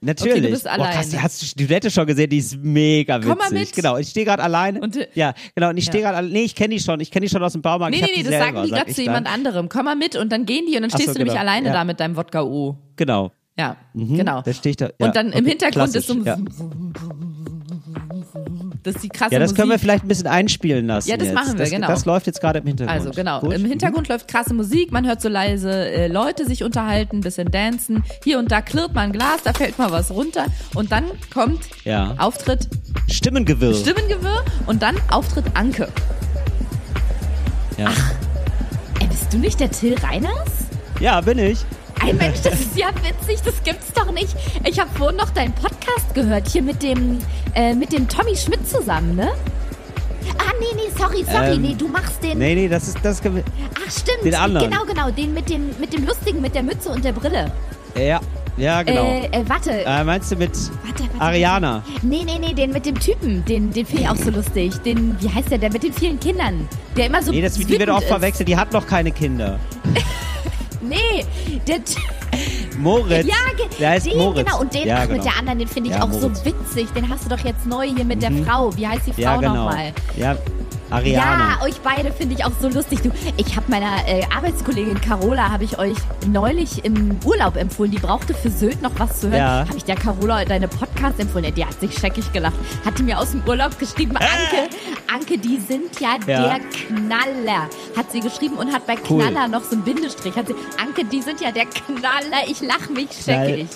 Natürlich. Okay, du bist Boah, krass, alleine. die hast du die Toilette schon gesehen, die ist mega witzig. Komm mal mit. Genau, ich stehe gerade alleine. Und, äh, ja, genau, und ich stehe ja. gerade, alle- nee, ich kenne die schon, ich kenne die schon aus dem Baumarkt. Nee, nee, nee, das selber, sagen die gerade zu jemand anderem. Komm mal mit und dann gehen die und dann stehst so, du nämlich genau. alleine Ja. da mit deinem Wodka-O. Genau. Ja, genau. Da stehe ich da. Ja, und dann im okay, Hintergrund klassisch, ist so ja. das ist die krasse ja, das Musik. können wir vielleicht ein bisschen einspielen lassen. Ja, das jetzt. machen wir, das, genau. Das läuft jetzt gerade im Hintergrund. Also genau, Gut. im Hintergrund läuft krasse Musik, man hört so leise äh, Leute sich unterhalten, bisschen dancen. Hier und da klirrt mal ein Glas, da fällt mal was runter und dann kommt Ja. Auftritt Stimmengewirr. Stimmengewirr und dann Auftritt Anke. ja. Ey, bist du nicht der Till Reiners? ja, bin ich. Ey Mensch, das ist ja witzig, das gibt's doch nicht. Ich habe vorhin noch deinen Podcast gehört, hier mit dem, äh, mit dem Tommy Schmidt zusammen, ne? Ah, nee, nee, sorry, sorry, Ähm, nee, du machst den. Nee, nee, das ist das. Ach, stimmt. den anderen. Genau, genau, den mit dem, mit dem Lustigen, mit der Mütze und der Brille. Ja, ja, genau. Äh, äh, warte, Äh, meinst du mit warte, warte. Ariana? Nee, nee, nee, den mit dem Typen, den, den finde ich auch so lustig. Den, wie heißt der, der mit den vielen Kindern? Der immer so Nee, das, die wird auch verwechselt. Die hat noch keine Kinder. Nee, der Moritz. Ja, ge- der heißt den, Moritz. genau. Und den ja, genau. mit der anderen, den finde ich Ja, auch Moritz. so witzig. Den hast du doch jetzt neu hier mit der Frau. Wie heißt die Frau Ja, genau. nochmal? Ja, Ariana. Ja, euch beide finde ich auch so lustig. Du, ich habe meiner äh, Arbeitskollegin Carola, habe ich euch neulich im Urlaub empfohlen. Die brauchte für Sylt noch was zu hören. Ja. Habe ich der Carola deine Podcast empfohlen. Die hat sich scheckig gelacht. Hat die mir aus dem Urlaub geschrieben, Anke, Anke, die sind ja, Ja. der Knaller. Hat sie geschrieben und hat bei Cool. Knaller noch so einen Bindestrich. Hat sie, Anke, die sind ja der Knaller. Ich lach mich scheckig. Knall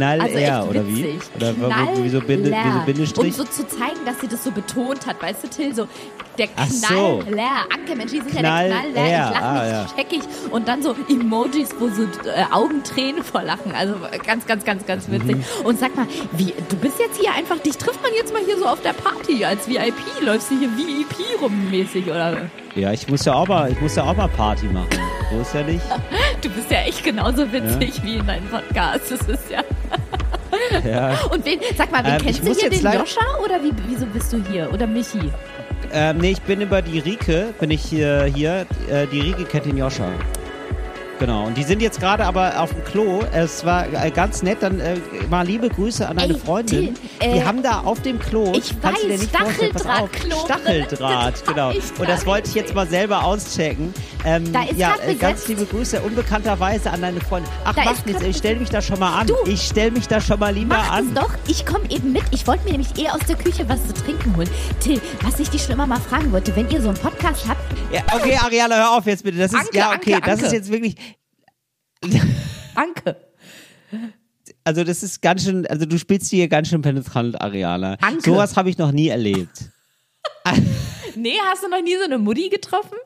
Also er, echt oder wie? Oder wo- wieso, Binde, wieso Bindestrich? Um so zu zeigen, dass sie das so betont hat, weißt du, Till, so der Ach so. Knaller. Anke, Mensch, die sind ja Knall- der Knaller. er. Ich lach Ah, mich ja. scheckig. Und dann so Emojis, wo so äh, Augentränen vor Lachen. Also ganz, ganz, ganz, ganz witzig. Mhm. Und sag mal, wie, du bist jetzt hier einfach, dich trifft man jetzt mal hier so auf der Party als VIP. Läufst du hier VIP rummäßig oder? Ja, ich muss ja auch mal, ich muss ja auch mal Party machen. So ist ja nicht. Du bist ja echt genauso witzig wie in deinem Podcast. Das ist ja. Ja. Und wen, sag mal, wen Ähm, kennst du hier? jetzt Den Joscha oder wie, wieso bist du hier? Oder Michi? Ähm, nee, ich bin über die Rike, bin ich hier, hier. Äh, die Rike kennt den Joscha. Genau, und die sind jetzt gerade aber auf dem Klo. Es war äh, ganz nett, dann äh, mal liebe Grüße an deine Ey, Freundin. Till, äh, die haben da auf dem Klo, ich kannst du dir weiß, nicht Stacheldrahtklo drin. Stacheldraht, Das genau. Und das wollte ich jetzt mal selber auschecken. Ähm, Da ist ja, äh, ganz liebe Grüße, unbekannterweise an deine Freundin. Ach, Da ist mach nichts, ich stell mich da schon mal an. Du, ich stell mich da schon mal lieber Mach an. das doch. Ich komme eben mit. Ich wollte mir nämlich eher aus der Küche was zu trinken holen. Till, was ich dich schon immer mal fragen wollte, wenn ihr so einen Podcast habt, Ja, okay, Ariana, hör auf jetzt bitte. Das ist, Anke, ja, okay, Anke, das Anke. ist jetzt wirklich, Anke. also das ist ganz schön, also du spielst hier ganz schön penetrant, Ariana. Anke. Sowas habe ich noch nie erlebt. Nee, hast du noch nie so eine Mutti getroffen?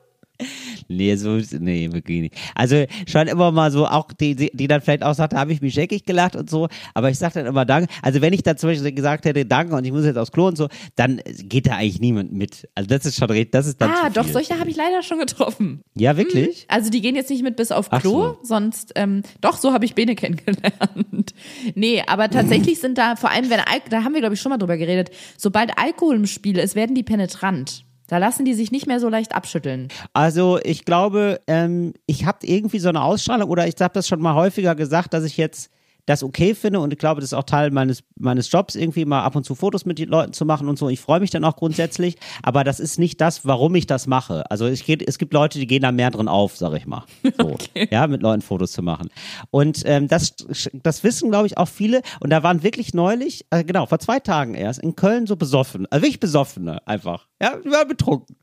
Nee, so, nee, wirklich nicht. Also schon immer mal so, auch die, die, dann vielleicht auch sagt, da habe ich mich scheckig gelacht und so, aber ich sag dann immer Danke. Also wenn ich da zum Beispiel gesagt hätte, Danke und ich muss jetzt aufs Klo und so, dann geht da eigentlich niemand mit. Also das ist schon, das ist dann ah, doch, solche habe ich leider schon getroffen. Ja, wirklich? Also die gehen jetzt nicht mit bis auf Ach Klo, so. sonst, ähm, doch, so habe ich Bene kennengelernt. Nee, aber tatsächlich sind da, vor allem wenn Al da haben wir glaube ich schon mal drüber geredet, sobald Alkohol im Spiel ist, werden die penetrant. Da lassen die sich nicht mehr so leicht abschütteln. Also ich glaube, ähm, ich habe irgendwie so eine Ausstrahlung oder ich habe das schon mal häufiger gesagt, dass ich jetzt das okay finde und ich glaube, das ist auch Teil meines, meines Jobs, irgendwie mal ab und zu Fotos mit den Leuten zu machen und so. Ich freue mich dann auch grundsätzlich, aber das ist nicht das, warum ich das mache. Also es, geht, es gibt Leute, die gehen da mehr drin auf, sag ich mal. So, okay. Ja, mit Leuten Fotos zu machen. Und ähm, das, das wissen, glaube ich, auch viele. Und da waren wirklich neulich, äh, genau, vor zwei Tagen erst, in Köln so besoffen, also wirklich besoffene einfach. Ja, die waren betrunken.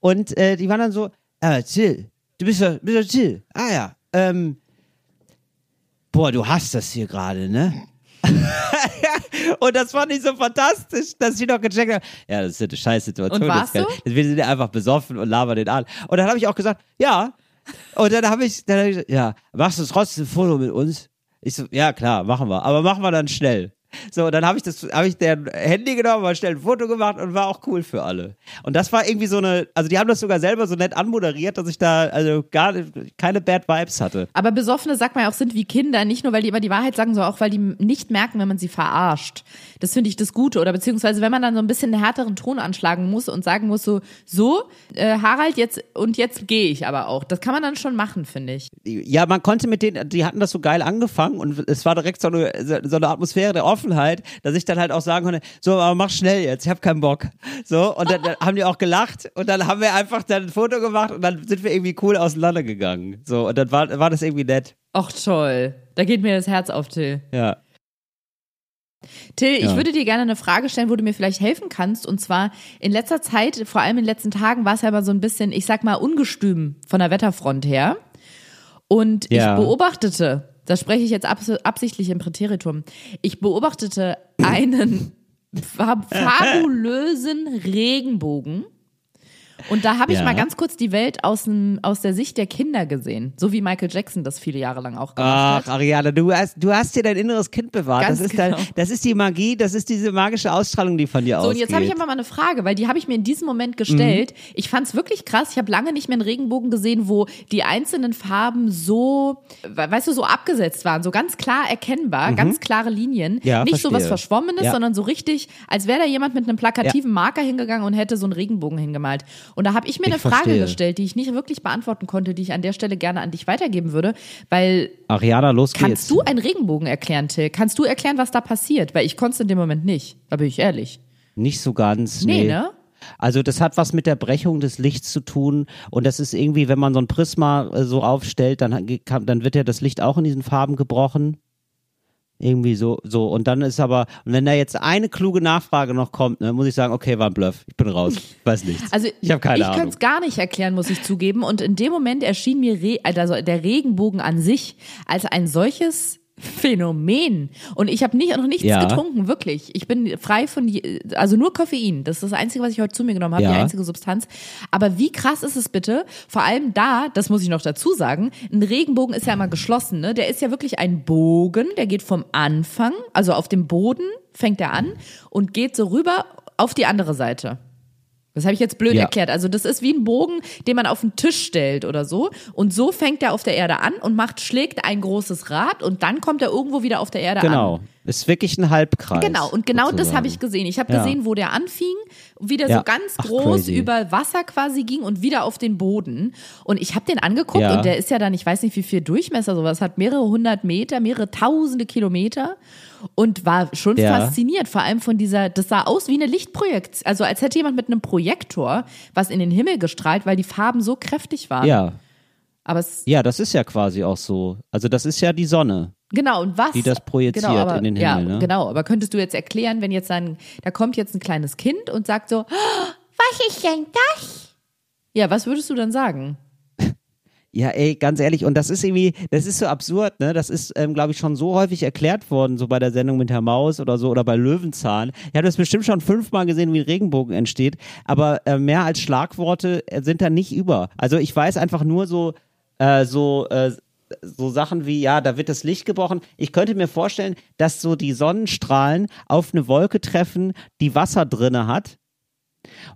Und äh, die waren dann so, äh, Till, du bist ja, bist ja Till. Ah ja, ähm, boah, du hast das hier gerade, ne? und das fand ich so fantastisch, dass ich noch gecheckt habe, ja, das ist eine scheiß Situation. Und warst das du? Wir sind einfach besoffen und labern den an. Und dann habe ich auch gesagt, ja. Und dann habe ich, dann hab ich gesagt, ja, machst du trotzdem ein Foto mit uns? Ich so, ja, klar, machen wir. Aber machen wir dann schnell. So, dann habe ich das, habe ich der Handy genommen, mal schnell ein Foto gemacht und war auch cool für alle. Und das war irgendwie so eine, also die haben das sogar selber so nett anmoderiert, dass ich da also gar keine Bad Vibes hatte. Aber Besoffene, sagt man ja auch, sind wie Kinder, nicht nur, weil die immer die Wahrheit sagen, sondern auch, weil die nicht merken, wenn man sie verarscht. Das finde ich das Gute. Oder beziehungsweise, wenn man dann so ein bisschen einen härteren Ton anschlagen muss und sagen muss, so, so, äh, Harald, jetzt, und jetzt gehe ich aber auch. Das kann man dann schon machen, finde ich. Ja, man konnte mit denen, die hatten das so geil angefangen und es war direkt so eine, so eine Atmosphäre der Offenheit, dass ich dann halt auch sagen konnte, so, aber mach schnell jetzt, ich habe keinen Bock. So, und dann, dann, haben die auch gelacht und dann haben wir einfach dann ein Foto gemacht und dann sind wir irgendwie cool auseinandergegangen. So, und dann war, war das irgendwie nett. Ach toll. Da geht mir das Herz auf, Till. Ja. Till, ja. ich würde dir gerne eine Frage stellen, wo du mir vielleicht helfen kannst. Und zwar in letzter Zeit, vor allem in den letzten Tagen, war es ja immer so ein bisschen, ich sag mal, ungestüm von der Wetterfront her. Und ja. ich beobachtete das spreche ich jetzt absichtlich im Präteritum. Ich beobachtete einen fabulösen Regenbogen und da habe ich ja. mal ganz kurz die Welt aus, dem, aus der Sicht der Kinder gesehen. So wie Michael Jackson das viele Jahre lang auch gemacht Ach, hat. Ach, Ariane, du hast, du hast dir dein inneres Kind bewahrt. Ganz das ist, genau. dein, das ist die Magie, das ist diese magische Ausstrahlung, die von dir ausgeht. So, und jetzt habe ich einfach mal eine Frage, weil die habe ich mir in diesem Moment gestellt. Mhm. Ich fand es wirklich krass. Ich habe lange nicht mehr einen Regenbogen gesehen, wo die einzelnen Farben so, weißt du, so abgesetzt waren. So ganz klar erkennbar, mhm. ganz klare Linien. Ja, nicht verstehe. so was Verschwommenes, ja. sondern so richtig, als wäre da jemand mit einem plakativen ja. Marker hingegangen und hätte so einen Regenbogen hingemalt. Und da habe ich mir ich eine verstehe. Frage gestellt, die ich nicht wirklich beantworten konnte, die ich an der Stelle gerne an dich weitergeben würde, weil Ariana, los geht's. Kannst du einen Regenbogen erklären, Till? Kannst du erklären, was da passiert? Weil ich konnte es in dem Moment nicht. Da bin ich ehrlich. Nicht so ganz. Nee, nee. ne? Also das hat was mit der Brechung des Lichts zu tun und das ist irgendwie, wenn man so ein Prisma äh, so aufstellt, dann, dann wird ja das Licht auch in diesen Farben gebrochen. Irgendwie so, so. Und dann ist aber, und wenn da jetzt eine kluge Nachfrage noch kommt, ne, muss ich sagen, okay, war ein Bluff. Ich bin raus. Ich weiß nichts. Also ich habe keine ich Ahnung. Ich könnte es gar nicht erklären, muss ich zugeben. Und in dem Moment erschien mir Re also der Regenbogen an sich als ein solches Phänomen. Und ich habe nicht, noch nichts ja. getrunken, wirklich. Ich bin frei von, also nur Koffein. Das ist das Einzige, was ich heute zu mir genommen habe, ja. die einzige Substanz. Aber wie krass ist es bitte? Vor allem da, das muss ich noch dazu sagen, ein Regenbogen ist ja immer geschlossen, ne? Der ist ja wirklich ein Bogen, der geht vom Anfang, also auf dem Boden fängt er an und geht so rüber auf die andere Seite. Das habe ich jetzt blöd ja. erklärt. Also das ist wie ein Bogen, den man auf den Tisch stellt oder so. Und so fängt er auf der Erde an und macht, schlägt ein großes Rad und dann kommt er irgendwo wieder auf der Erde genau. an. Genau. Ist wirklich ein Halbkreis. Genau. Und genau sozusagen. das habe ich gesehen. Ich habe ja. gesehen, wo der anfing, wie der ja. so ganz Ach, groß crazy. über Wasser quasi ging und wieder auf den Boden. Und ich habe den angeguckt und der ist ja dann, ich weiß nicht wie viel Durchmesser sowas hat, mehrere hundert Meter, mehrere tausende Kilometer und war schon ja. fasziniert, vor allem von dieser, das sah aus wie eine Lichtprojektion, also als hätte jemand mit einem Projektor was in den Himmel gestrahlt, weil die Farben so kräftig waren. Ja. Aber es, ja, das ist ja quasi auch so. Also das ist ja die Sonne. Genau, und was? Die das projiziert genau, aber, in den Himmel. Ja, ne? genau. Aber könntest du jetzt erklären, wenn jetzt ein, da kommt jetzt ein kleines Kind und sagt so, oh, was ist denn das? Ja, was würdest du dann sagen? Ja, ey, ganz ehrlich, und das ist irgendwie, das ist so absurd, ne? Das ist, ähm, glaube ich, schon so häufig erklärt worden, so bei der Sendung mit Herr Maus oder so oder bei Löwenzahn. Ich habe das bestimmt schon fünfmal gesehen, wie ein Regenbogen entsteht, aber äh, mehr als Schlagworte äh, sind da nicht über. Also ich weiß einfach nur so, äh, so, äh, so Sachen wie, ja, da wird das Licht gebrochen. Ich könnte mir vorstellen, dass so die Sonnenstrahlen auf eine Wolke treffen, die Wasser drinne hat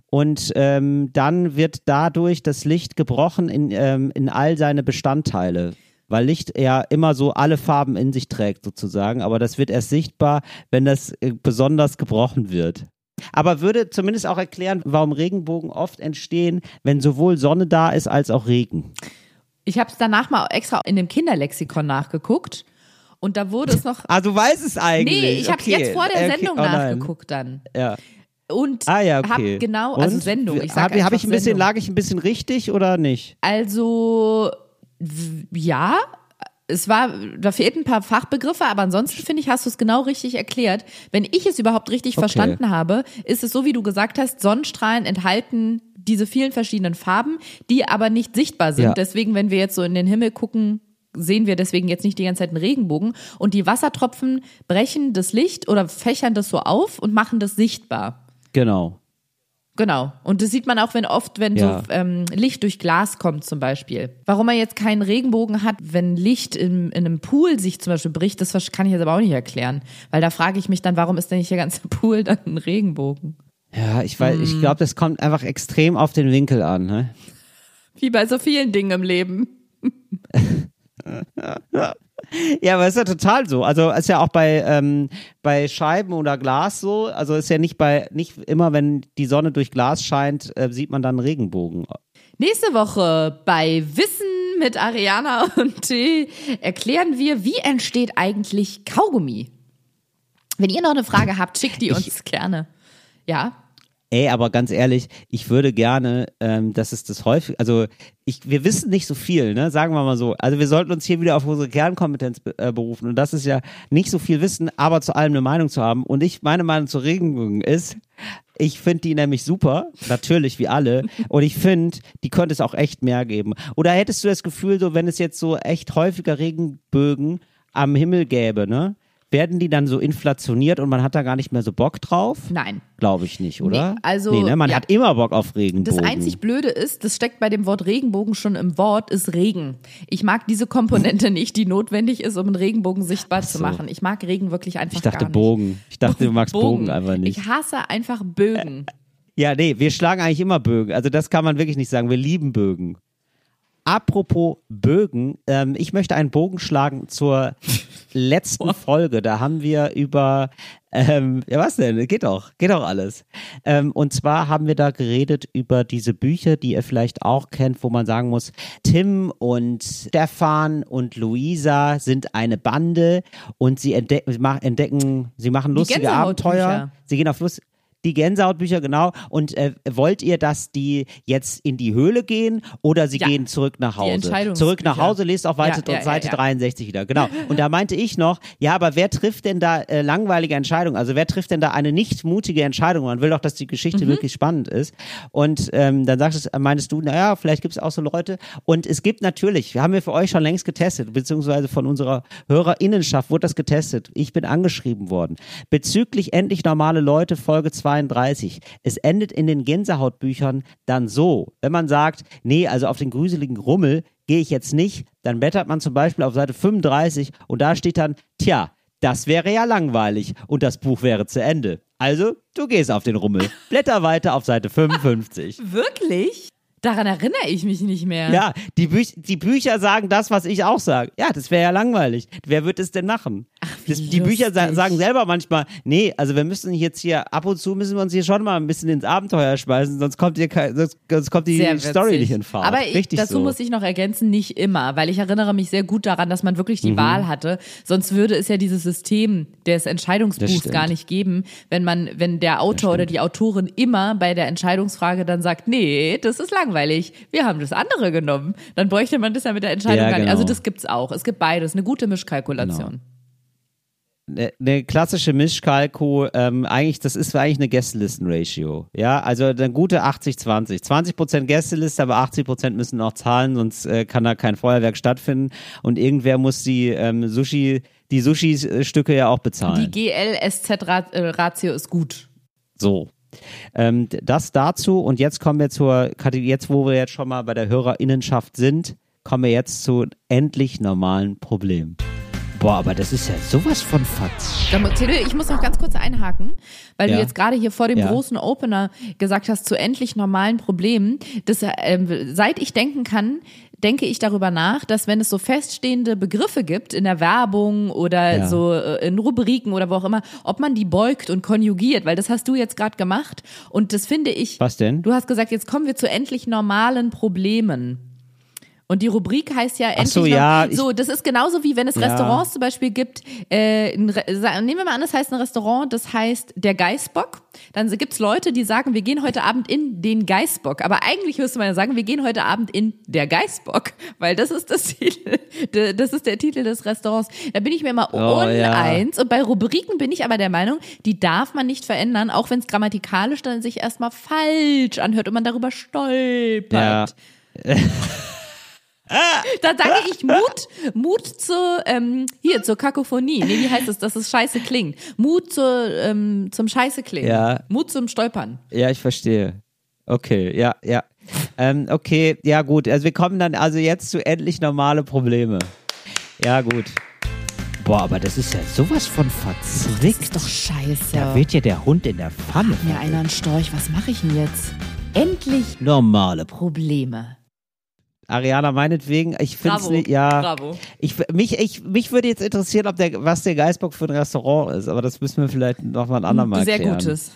und ähm, dann wird dadurch das Licht gebrochen in, ähm, in all seine Bestandteile. Weil Licht ja immer so alle Farben in sich trägt, sozusagen. Aber das wird erst sichtbar, wenn das äh, besonders gebrochen wird. Aber würde zumindest auch erklären, warum Regenbogen oft entstehen, wenn sowohl Sonne da ist als auch Regen. Ich habe es danach mal extra in dem Kinderlexikon nachgeguckt Und da wurde es noch. Ah, du weißt es eigentlich. Nee, ich habe okay. jetzt vor der Okay, Sendung oh nein. nachgeguckt dann. Ja. Und Ah ja, okay. hab genau, also Und? Sendung. Ich sag Habe hab einfach ich ein bisschen, Sendung. lag ich ein bisschen richtig oder nicht? Also ja, es war, da fehlten ein paar Fachbegriffe, aber ansonsten finde ich, hast du es genau richtig erklärt. Wenn ich es überhaupt richtig Okay. verstanden habe, ist es so, wie du gesagt hast, Sonnenstrahlen enthalten diese vielen verschiedenen Farben, die aber nicht sichtbar sind. Ja. Deswegen, wenn wir jetzt so in den Himmel gucken, sehen wir deswegen jetzt nicht die ganze Zeit einen Regenbogen. Und die Wassertropfen brechen das Licht oder fächern das so auf und machen das sichtbar. Genau. Genau. Und das sieht man auch, wenn oft, wenn Ja. so ähm, Licht durch Glas kommt zum Beispiel. Warum man jetzt keinen Regenbogen hat, wenn Licht in, in einem Pool sich zum Beispiel bricht, das kann ich jetzt aber auch nicht erklären. Weil da frage ich mich dann, warum ist denn nicht der ganze Pool dann ein Regenbogen? Ja, ich weiß, Hm. ich glaube, das kommt einfach extrem auf den Winkel an. Ne? Wie bei so vielen Dingen im Leben. Ja, aber ist ja total so. Also ist ja auch bei, ähm, bei Scheiben oder Glas so. Also ist ja nicht bei, nicht immer, wenn die Sonne durch Glas scheint, äh, sieht man dann Regenbogen. Nächste Woche bei Wissen mit Ariana und T erklären wir, wie entsteht eigentlich Kaugummi? Wenn ihr noch eine Frage habt, schickt die uns gerne. Ja, Ey, aber ganz ehrlich, ich würde gerne, ähm, dass es das häufig, also ich, wir wissen nicht so viel, ne? Sagen wir mal so. Also wir sollten uns hier wieder auf unsere Kernkompetenz be- äh, berufen und das ist ja nicht so viel Wissen, aber zu allem eine Meinung zu haben. Und ich, meine Meinung zu Regenbogen ist, ich finde die nämlich super, natürlich wie alle. Und ich finde, die könnte es auch echt mehr geben. Oder hättest du das Gefühl, so wenn es jetzt so echt häufiger Regenbögen am Himmel gäbe, ne? Werden die dann so inflationiert und man hat da gar nicht mehr so Bock drauf? nein. Glaube ich nicht, oder? Nee, also, nee, ne? man ja. hat immer Bock auf Regenbogen. Das einzig Blöde ist, das steckt bei dem Wort Regenbogen schon im Wort, ist Regen. Ich mag diese Komponente nicht, die notwendig ist, um einen Regenbogen sichtbar zu so. machen. Ich mag Regen wirklich einfach ich dachte gar nicht. Bogen. Ich dachte, du magst Bogen, einfach nicht. Ich hasse einfach Bögen. Ja, nee, wir schlagen eigentlich immer Bögen. Also das kann man wirklich nicht sagen. Wir lieben Bögen. Apropos Bögen, ähm, ich möchte einen Bogen schlagen zur letzten Folge. Da haben wir über, ähm, ja was denn, geht doch, geht doch alles. Ähm, und zwar haben wir da geredet über diese Bücher, die ihr vielleicht auch kennt, wo man sagen muss, Tim und Stefan und Luisa sind eine Bande und sie entdecken, sie mach- entdecken, sie machen lustige. Abenteuer. Sie gehen auf Lust. Die Gänsehautbücher, genau. Und äh, wollt ihr, dass die jetzt in die Höhle gehen oder sie Ja. gehen zurück nach Hause? Zurück nach Hause, lest auf Seite, Ja, ja, Seite ja. 63 wieder. Genau. Und da meinte ich noch, ja, aber wer trifft denn da äh, langweilige Entscheidungen? Also wer trifft denn da eine nicht mutige Entscheidung? Man will doch, dass die Mhm. Geschichte wirklich spannend ist. Und ähm, dann sagtest, meintest du, naja, vielleicht gibt es auch so Leute. Und es gibt natürlich, wir haben wir für euch schon längst getestet, beziehungsweise von unserer Hörerinnenschaft wurde das getestet. Ich bin angeschrieben worden. Bezüglich endlich normale Leute, Folge 32. Es endet in den Gänsehautbüchern dann so, wenn man sagt, nee, also auf den gruseligen Rummel gehe ich jetzt nicht, dann blättert man zum Beispiel auf Seite 35 und da steht dann, tja, das wäre ja langweilig und das Buch wäre zu Ende. Also, du gehst auf den Rummel. Blätter weiter auf Seite 55. Wirklich? Daran erinnere ich mich nicht mehr. Ja, die, Büch die Bücher sagen das, was ich auch sage. Ja, das wäre ja langweilig. Wer wird es denn machen? wie das, die Bücher sa sagen selber manchmal, nee, also wir müssen jetzt hier, ab und zu müssen wir uns hier schon mal ein bisschen ins Abenteuer schmeißen, sonst kommt, hier kein, sonst, sonst kommt die Sehr Story witzig. nicht in Fahrt. Aber ich, Richtig dazu so. muss ich noch ergänzen, nicht immer, weil ich erinnere mich sehr gut daran, dass man wirklich Mhm. die Wahl hatte. Sonst würde es ja dieses System des Entscheidungsbuchs gar nicht geben, wenn man, wenn der Autor oder die Autorin immer bei der Entscheidungsfrage dann sagt, nee, das ist langweilig, wir haben das andere genommen. Dann bräuchte man das ja mit der Entscheidung Ja, gar nicht. genau. Also das gibt's auch. Es gibt beides, eine gute Mischkalkulation. eine, eine klassische Mischkalko, ähm, eigentlich, das ist eigentlich eine Gästelisten-Ratio. Ja, also eine gute 80-20. 20% Gästeliste, aber 80% müssen auch zahlen, sonst äh, kann da kein Feuerwerk stattfinden. Und irgendwer muss die ähm, Sushi, die Sushi-Stücke ja auch bezahlen. Die GL-SZ-Ratio ist gut. So. Ähm, das dazu und jetzt kommen wir zur Kategorie, jetzt wo wir jetzt schon mal bei der Hörerinnenschaft sind, kommen wir jetzt zu endlich normalen Problemen. Boah, aber das ist ja sowas von Fatz. Ich muss noch ganz kurz einhaken, weil Ja. du jetzt gerade hier vor dem Ja. großen Opener gesagt hast, zu endlich normalen Problemen. Das, ähm, seit ich denken kann, denke ich darüber nach, dass wenn es so feststehende Begriffe gibt in der Werbung oder Ja. so äh, in Rubriken oder wo auch immer, ob man die beugt und konjugiert, weil das hast du jetzt gerade gemacht und das finde ich. Was denn? Du hast gesagt, jetzt kommen wir zu endlich normalen Problemen. Und die Rubrik heißt ja endlich so, noch, ja, so, das ist genauso wie wenn es Ja. Restaurants zum Beispiel gibt, äh, Re nehmen wir mal an, das heißt ein Restaurant, das heißt der Geißbock. Dann gibt's Leute, die sagen, wir gehen heute Abend in den Geißbock. Aber eigentlich müsste man ja sagen, wir gehen heute Abend in der Geißbock, weil das ist das Titel, das ist der Titel des Restaurants. Da bin ich mir immer Oh, ja. uneins. Und bei Rubriken bin ich aber der Meinung, die darf man nicht verändern, auch wenn es grammatikalisch dann sich erstmal falsch anhört und man darüber stolpert. Ja. Da sage ich Mut, Mut zur, ähm, hier, zur Kakophonie. Nee, wie heißt es, dass es scheiße klingt? Mut zur, ähm, zum scheiße klingen. Ja. Mut zum Stolpern. Ja, ich verstehe. Okay, ja, ja. Ähm, okay, ja gut. Also wir kommen dann also jetzt zu endlich normale Probleme. Ja, gut. Boah, aber das ist ja sowas von verzwickt. Ist doch scheiße. Da wird ja der Hund in der Pfanne. Mir einer einen Storch, was mache ich denn jetzt? Endlich Normale. Probleme. Ariana, meinetwegen, ich finde es nicht, ja. bravo. Ich, mich, ich, mich würde jetzt interessieren, ob der, was der Geißbock für ein Restaurant ist, aber das müssen wir vielleicht noch mal ein andermal Sehr klären. gutes.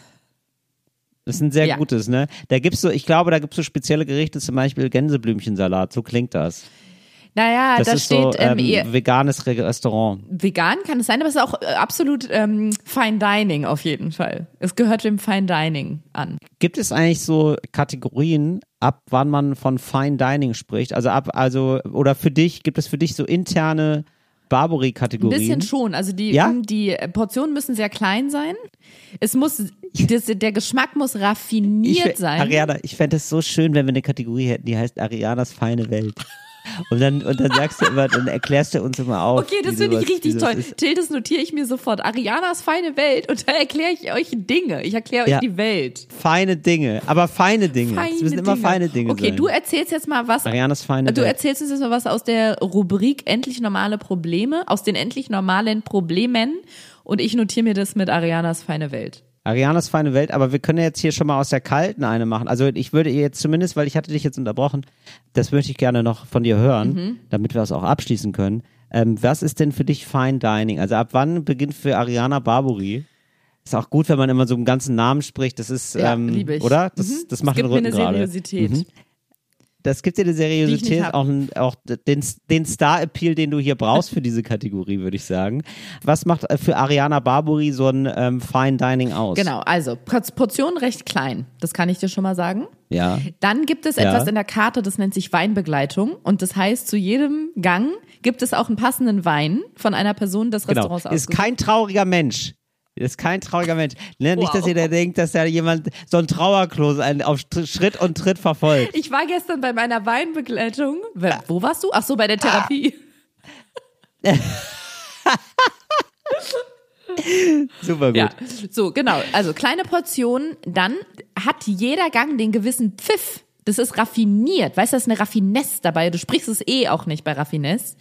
Das ist ein sehr Ja. gutes, ne? Da gibt's so, ich glaube, da gibt's so spezielle Gerichte, zum Beispiel Gänseblümchensalat, so klingt das. Naja, Das da ist steht so ähm, ähm, veganes Re- Restaurant. vegan kann es sein, aber es ist auch äh, absolut ähm, Fine Dining auf jeden Fall. Es gehört dem Fine Dining an. Gibt es eigentlich so Kategorien, ab wann man von Fine Dining spricht? Also ab, also, oder für dich, gibt es für dich so interne Ein Barbary-Kategorien? bisschen schon. Also die, Ja? die Portionen müssen sehr klein sein. Es muss, das, der Geschmack muss raffiniert ich, sein. Ariana, ich fände es so schön, wenn wir eine Kategorie hätten, die heißt Arianas feine Welt. Und dann, und dann sagst du immer, dann erklärst du uns immer auf. Okay, das finde ich richtig toll. ist. Till, das notiere ich mir sofort. Arianas feine Welt und da erkläre ich euch Dinge. Ich erkläre euch Ja. die Welt. Feine Dinge, aber feine Dinge. Feine es müssen immer Dinge. feine Dinge Okay, sein. du erzählst jetzt mal was. Arianas feine Du Welt. erzählst uns jetzt mal was aus der Rubrik Endlich normale Probleme, aus den endlich normalen Problemen und ich notiere mir das mit Arianas feine Welt. Arianas feine Welt, aber wir können jetzt hier schon mal aus der kalten eine machen. Also ich würde jetzt zumindest, weil ich hatte dich jetzt unterbrochen, das möchte ich gerne noch von dir hören, Mhm. damit wir es auch abschließen können. Ähm, was ist denn für dich Fine Dining? Also ab wann beginnt für Ariana Barbary? Ist auch gut, wenn man immer so einen ganzen Namen spricht. Das ist, Ja, ähm, liebe ich. oder? Das, Mhm. das macht es den gibt mir Rücken eine gerade. Seriosität. Mhm. Das gibt dir eine Seriosität, auch, auch den, den Star-Appeal, den du hier brauchst für diese Kategorie, würde ich sagen. Was macht äh, für Ariana Barbary so ein ähm, Fine Dining aus? Genau, also Por- Portion recht klein, das kann ich dir schon mal sagen. Ja. Dann gibt es Ja. etwas in der Karte, das nennt sich Weinbegleitung und das heißt, zu jedem Gang gibt es auch einen passenden Wein von einer Person des Genau. Restaurants Ist ausgesucht. kein trauriger Mensch. Ist kein trauriger Mensch. Ne? Nicht, dass Wow. ihr da denkt, dass da jemand so ein Trauerklos einen auf Schritt und Tritt verfolgt. Ich war gestern bei meiner Weinbegleitung. Wo- warst du? Ach so, bei der Therapie. Super gut. Ja, so genau. Also kleine Portionen. Dann hat jeder Gang den gewissen Pfiff. Das ist raffiniert. Weißt du, da ist eine Raffinesse dabei. Du sprichst es eh auch nicht bei Raffinesse.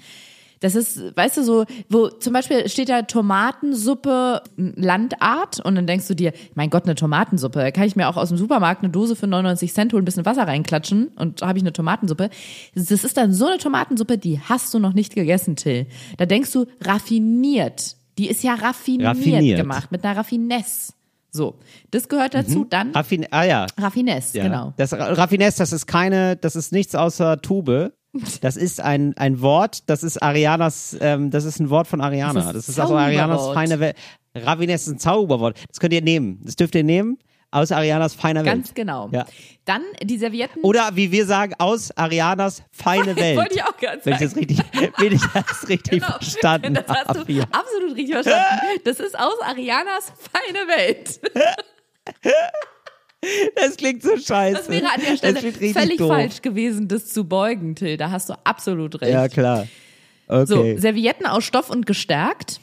Das ist, weißt du, so, wo zum Beispiel steht da Tomatensuppe Landart und dann denkst du dir, mein Gott, eine Tomatensuppe. Da kann ich mir auch aus dem Supermarkt eine Dose für 99 Cent holen, ein bisschen Wasser reinklatschen und habe ich eine Tomatensuppe. Das ist dann so eine Tomatensuppe, die hast du noch nicht gegessen, Till. Da denkst du, raffiniert. Die ist ja raffiniert, Raffiniert. gemacht, mit einer Raffinesse. So, das gehört dazu. Dann Raffin ah ja. Raffinesse, ja. genau. Das Ra- Raffinesse, das ist keine, das ist nichts außer Tube. Das ist ein, ein Wort, das ist Arianas, ähm, das ist ein Wort von Ariana. Das Das ist ist, also Arianas feine Welt. Raffinesse ist ein Zauberwort. Das könnt ihr nehmen. Das dürft ihr nehmen aus Arianas feiner Ganz Welt. genau. Ja. Dann die Servietten. Oder wie wir sagen, aus Arianas feine Welt. Wollte ich auch ganz Wenn ich das richtig, wenn ich das richtig Genau. verstanden Das hast habe. du absolut richtig verstanden. Das ist aus Arianas feine Welt. Das klingt so scheiße. Das wäre an der Stelle völlig doof. falsch gewesen, das zu beugen, Till. Da hast du absolut recht. Ja, klar. Okay. So, Servietten aus Stoff und gestärkt.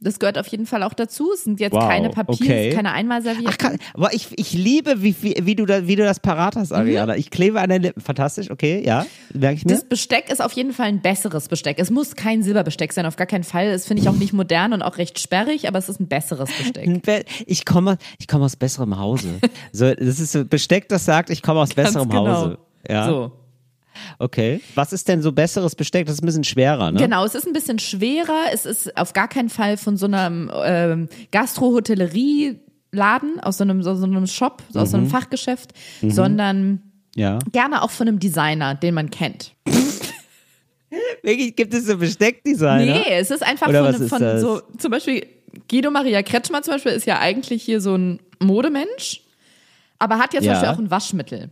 Das gehört auf jeden Fall auch dazu. Es sind jetzt Wow, keine Papier, okay. keine Einmalservietten. Ach, kann, aber ich, ich liebe, wie, wie, wie, du da, wie du das parat hast, Ariana. Ich klebe an den Lippen. Fantastisch, okay, ja. Merke ich mir. Das Besteck ist auf jeden Fall ein besseres Besteck. Es muss kein Silberbesteck sein, auf gar keinen Fall. Das finde ich auch nicht modern und auch recht sperrig, aber es ist ein besseres Besteck. Ein Be- Ich komme, ich komme aus besserem Hause. So, das ist so Besteck, das sagt, ich komme aus besserem Ganz genau. Hause. Ja. So. Okay. Was ist denn so besseres Besteck? Das ist ein bisschen schwerer, ne? Genau, es ist ein bisschen schwerer. Es ist auf gar keinen Fall von so einem ähm, Gastro-Hotellerie-Laden, aus so einem, so, so einem Shop, aus so Mhm. einem Fachgeschäft, sondern Ja. gerne auch von einem Designer, den man kennt. Wirklich, gibt es so Besteckdesigner? Nee, es ist einfach Oder von, ist von das? so, zum Beispiel Guido Maria Kretschmer zum Beispiel ist ja eigentlich hier so ein Modemensch, aber hat ja zum. Beispiel auch ein Waschmittel.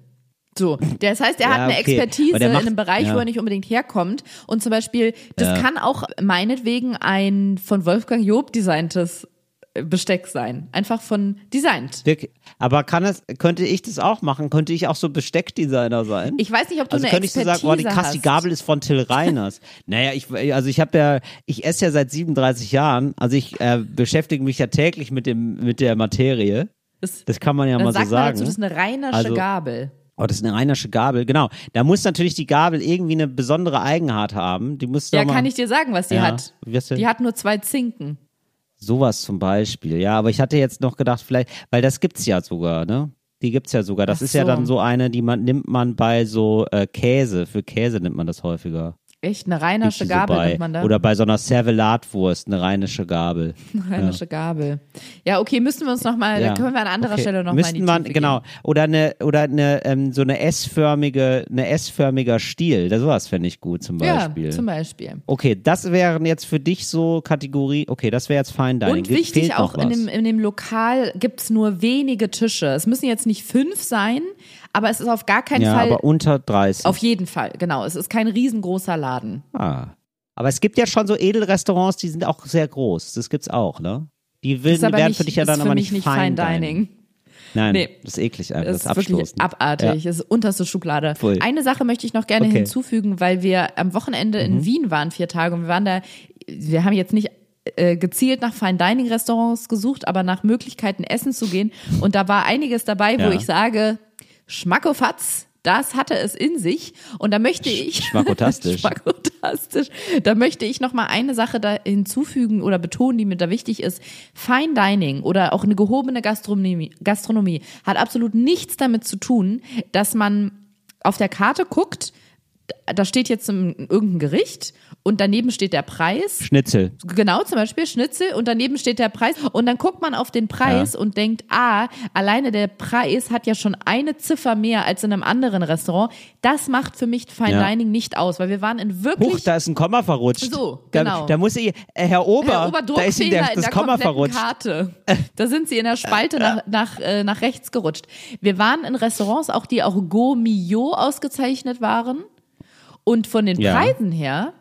So, das heißt, er Ja, hat eine okay. Expertise macht- in einem Bereich, ja. wo er nicht unbedingt herkommt. Und zum Beispiel, das Ja. kann auch meinetwegen ein von Wolfgang Job designtes Besteck sein. Einfach von designt. Aber kann es, könnte ich das auch machen? Könnte ich auch so Besteckdesigner sein? Ich weiß nicht, ob du also eine könnte ich so sagen, oh, die Expertise krass, die. Gabel ist von Till Reiners. naja, ich, also ich habe ja, ich esse ja seit 37 Jahren, also ich äh, beschäftige mich ja täglich mit dem, mit der Materie. Das, Das kann man ja mal so sagen. dazu, das ist eine reinersche Also- Gabel. Oh, das ist eine reinersche Gabel, genau. Da muss natürlich die Gabel irgendwie eine besondere Eigenart haben. Die muss Ja, mal, kann ich dir sagen, was die Ja, hat. du- Die hat nur zwei Zinken. Sowas zum Beispiel, ja. Aber ich hatte jetzt noch gedacht, vielleicht, weil das gibt's ja sogar, ne? Die gibt's ja sogar. Das Ach ist ja so. dann so eine, die man nimmt man bei so äh, Käse. Für Käse nimmt man das häufiger. Echt, eine so Gabel bei, nennt man da. Oder bei so einer Servelatwurst, eine rheinische Gabel. Rheinische Gabel. Ja, okay, müssen wir uns nochmal, Ja. da können wir an anderer Okay. Stelle nochmal in Müssten die man, genau. Gehen. Oder eine, oder eine, ähm, so eine S-förmige, eine S-förmiger Stiel. Das sowas fände ich gut zum Beispiel. Ja, zum Beispiel. Okay, das wären jetzt für dich so Kategorie, okay, das wäre jetzt Fine Dining. Und Gibt- wichtig fehlt auch in dem, in dem Lokal gibt's nur wenige Tische. Es müssen jetzt nicht fünf sein, aber es ist auf gar keinen Ja, Fall, aber unter 30. auf jeden Fall, genau. Es ist kein riesengroßer Laden. Ah. Aber es gibt ja schon so Edelrestaurants, die sind auch sehr groß. Das gibt's auch, ne? Die will, werden nicht, für dich ja dann aber nicht Fine Fine Dining. Nein, Nee. das ist eklig einfach, Das ist wirklich Abstoßen. abartig. Ja. Das ist unterste Schublade. Voll. Eine Sache möchte ich noch gerne Okay. Mhm. hinzufügen, weil wir am Wochenende in Wien waren, vier Tage, und wir waren da, wir haben jetzt nicht äh, gezielt nach Fine Dining Restaurants gesucht, aber nach Möglichkeiten essen zu gehen. Und da war einiges dabei, wo Ja. ich sage, Schmackofatz, das hatte es in sich. Und da möchte ich. schmackotastisch. Schmackotastisch. Da möchte ich noch mal eine Sache da hinzufügen oder betonen, die mir da wichtig ist. Fine Dining oder auch eine gehobene Gastronomie, Gastronomie hat absolut nichts damit zu tun, dass man auf der Karte guckt, da steht jetzt ein- irgendein Gericht und daneben steht der Preis. Schnitzel. Genau, zum Beispiel Schnitzel und daneben steht der Preis und dann guckt man auf den Preis und denkt, ah, alleine der Preis hat ja schon eine Ziffer mehr als in einem anderen Restaurant. Das macht für mich Fine Ja. Dining nicht aus, weil wir waren in wirklich Huch, da ist ein Komma verrutscht. So, Da, genau. da muss ich, äh, Herr Ober, Herr da Oberdruckfehler ist der, in das der Komma verrutscht. Karte. Da sind sie in der Spalte nach, nach, äh, nach rechts gerutscht. Wir waren in Restaurants, auch die auch Gourmillot ausgezeichnet waren. Und von den Ja. Preisen her,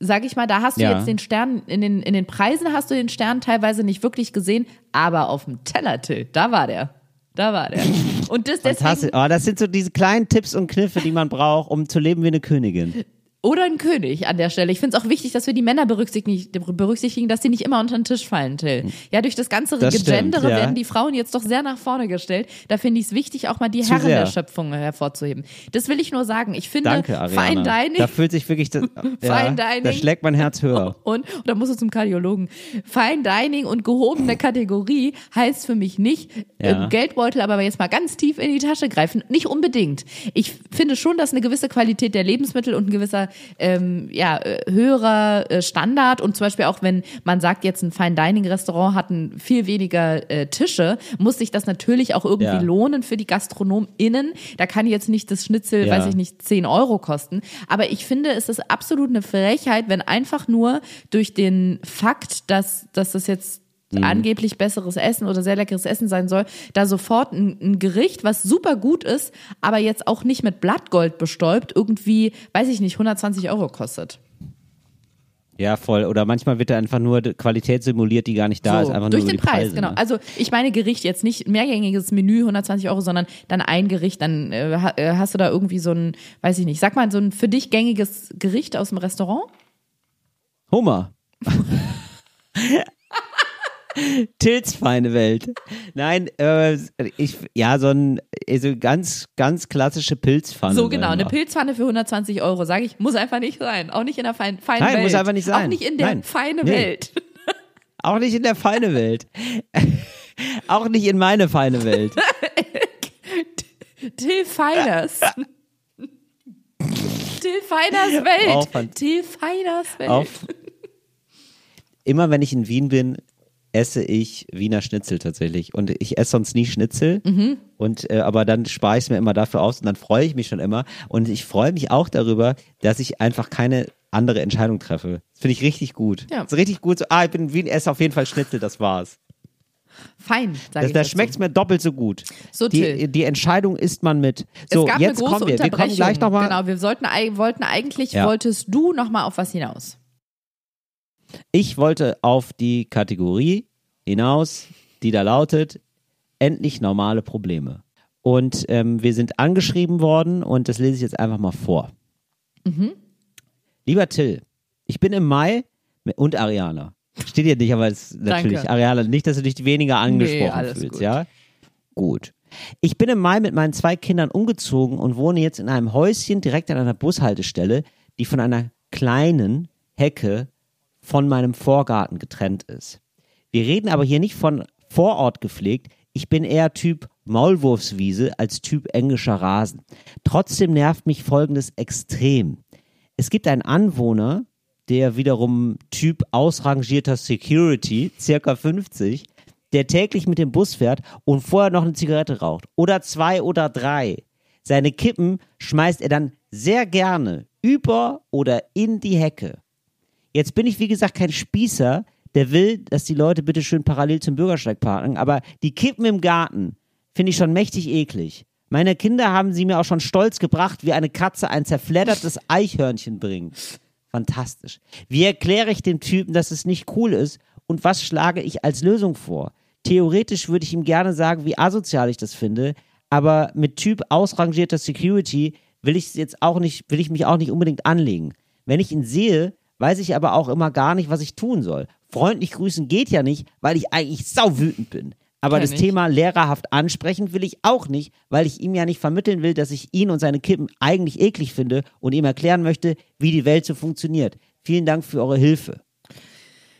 sag ich mal, da hast du Ja. jetzt den Stern, in den, in den Preisen hast du den Stern teilweise nicht wirklich gesehen, aber auf dem Teller, Till, da war der. Da war der. Und das Fantastisch. deswegen, Oh, das sind so diese kleinen Tipps und Kniffe, die man braucht, um zu leben wie eine Königin. Oder ein König an der Stelle. Ich finde es auch wichtig, dass wir die Männer berücksichtigen, berücksichtigen, dass die nicht immer unter den Tisch fallen, Till. Ja, durch das ganze Das stimmt, Gegendere ja. werden die Frauen jetzt doch sehr nach vorne gestellt. Da finde ich es wichtig, auch mal die Zu Herren sehr. der Schöpfung hervorzuheben. Das will ich nur sagen. Ich finde, Danke, Fine Ariana. Dining Da fühlt sich wirklich das, ja, da schlägt mein Herz höher. und, und da muss du zum Kardiologen. Fine Dining und gehobene Kategorie heißt für mich nicht Ja. äh, Geldbeutel, aber jetzt mal ganz tief in die Tasche greifen. Nicht unbedingt. Ich finde schon, dass eine gewisse Qualität der Lebensmittel und ein gewisser ähm, ja, äh, höherer äh, Standard und zum Beispiel auch wenn man sagt, jetzt ein Fine Dining Restaurant hat ein viel weniger äh, Tische, muss sich das natürlich auch irgendwie Ja. lohnen für die GastronomInnen. Da kann jetzt nicht das Schnitzel, Ja. weiß ich nicht, 10 Euro kosten. Aber ich finde, es ist absolut eine Frechheit, wenn einfach nur durch den Fakt, dass, dass das jetzt Mhm. angeblich besseres Essen oder sehr leckeres Essen sein soll, da sofort ein, ein Gericht, was super gut ist, aber jetzt auch nicht mit Blattgold bestäubt, irgendwie, weiß ich nicht, 120 Euro kostet. Ja, voll. Oder manchmal wird da einfach nur Qualität simuliert, die gar nicht da So, ist. Einfach durch nur den Preis, Preise, genau. Ne? Also ich meine Gericht jetzt nicht mehrgängiges Menü 120 Euro, sondern dann ein Gericht. Dann äh, äh, hast du da irgendwie so ein, weiß ich nicht, sag mal so ein für dich gängiges Gericht aus dem Restaurant. Hummer. Tills feine Welt. Nein, äh, ich, ja, so ein, so ganz, ganz klassische Pilzpfanne. So genau, eine. Pilzpfanne für 120 Euro, sage ich, muss einfach nicht sein. Auch nicht in der feinen, feinen Nein, Welt. muss einfach nicht sein. Auch nicht in der Nein. feine Nee. Welt. Auch nicht in der feine Welt. Auch nicht in meine feine Welt. Till Feiners. Till Feiners Welt. Till Feiners Welt. Auf. Immer wenn ich in Wien bin, esse ich Wiener Schnitzel tatsächlich. Und ich esse sonst nie Schnitzel. Mhm. Und äh, aber dann spare ich es mir immer dafür aus und dann freue ich mich schon immer. Und ich freue mich auch darüber, dass ich einfach keine andere Entscheidung treffe. Das finde ich richtig gut. Ja. Das ist richtig gut. So, ah, ich bin wie ein esse auf jeden Fall Schnitzel, das war's. Fein, sag Das, ich da schmeckt es mir doppelt so gut. So, die, die Entscheidung isst man mit. So, es gab jetzt eine große kommen wir. Wir kommen gleich nochmal. Genau, wir sollten, wollten eigentlich, Ja. wolltest du noch mal auf was hinaus? Ich wollte auf die Kategorie hinaus, die da lautet, endlich normale Probleme. Und ähm, wir sind angeschrieben worden und das lese ich jetzt einfach mal vor. Lieber Till, ich bin im Mai und Ariana. Steht hier nicht, aber es ist natürlich Danke. Ariana, nicht, dass du dich weniger angesprochen alles fühlst, gut. ja? Gut. Ich bin im Mai mit meinen zwei Kindern umgezogen und wohne jetzt in einem Häuschen direkt an einer Bushaltestelle, die von einer kleinen Hecke von meinem Vorgarten getrennt ist. Wir reden aber hier nicht von Vorort gepflegt. Ich bin eher Typ Maulwurfswiese als Typ englischer Rasen. Trotzdem nervt mich Folgendes extrem. Es gibt einen Anwohner, der wiederum Typ ausrangierter Security, circa 50, der täglich mit dem Bus fährt und vorher noch eine Zigarette raucht. Oder zwei oder drei. Seine Kippen schmeißt er dann sehr gerne über oder in die Hecke. Jetzt bin ich, wie gesagt, kein Spießer, der will, dass die Leute bitte schön parallel zum Bürgersteig parken, aber die Kippen im Garten finde ich schon mächtig eklig. Meine Kinder haben sie mir auch schon stolz gebracht, wie eine Katze ein zerfleddertes Eichhörnchen bringt. Fantastisch. Wie erkläre ich dem Typen, dass es nicht cool ist und was schlage ich als Lösung vor? Theoretisch würde ich ihm gerne sagen, wie asozial ich das finde, aber mit Typ ausrangierter Security will ich jetzt auch nicht, will ich mich auch nicht unbedingt anlegen. Wenn ich ihn sehe, weiß ich aber auch immer gar nicht, was ich tun soll. Freundlich grüßen geht ja nicht, weil ich eigentlich sauwütend bin. Aber Kenn das ich. Thema lehrerhaft ansprechen will ich auch nicht, weil ich ihm ja nicht vermitteln will, dass ich ihn und seine Kippen eigentlich eklig finde und ihm erklären möchte, wie die Welt so funktioniert. Vielen Dank für eure Hilfe.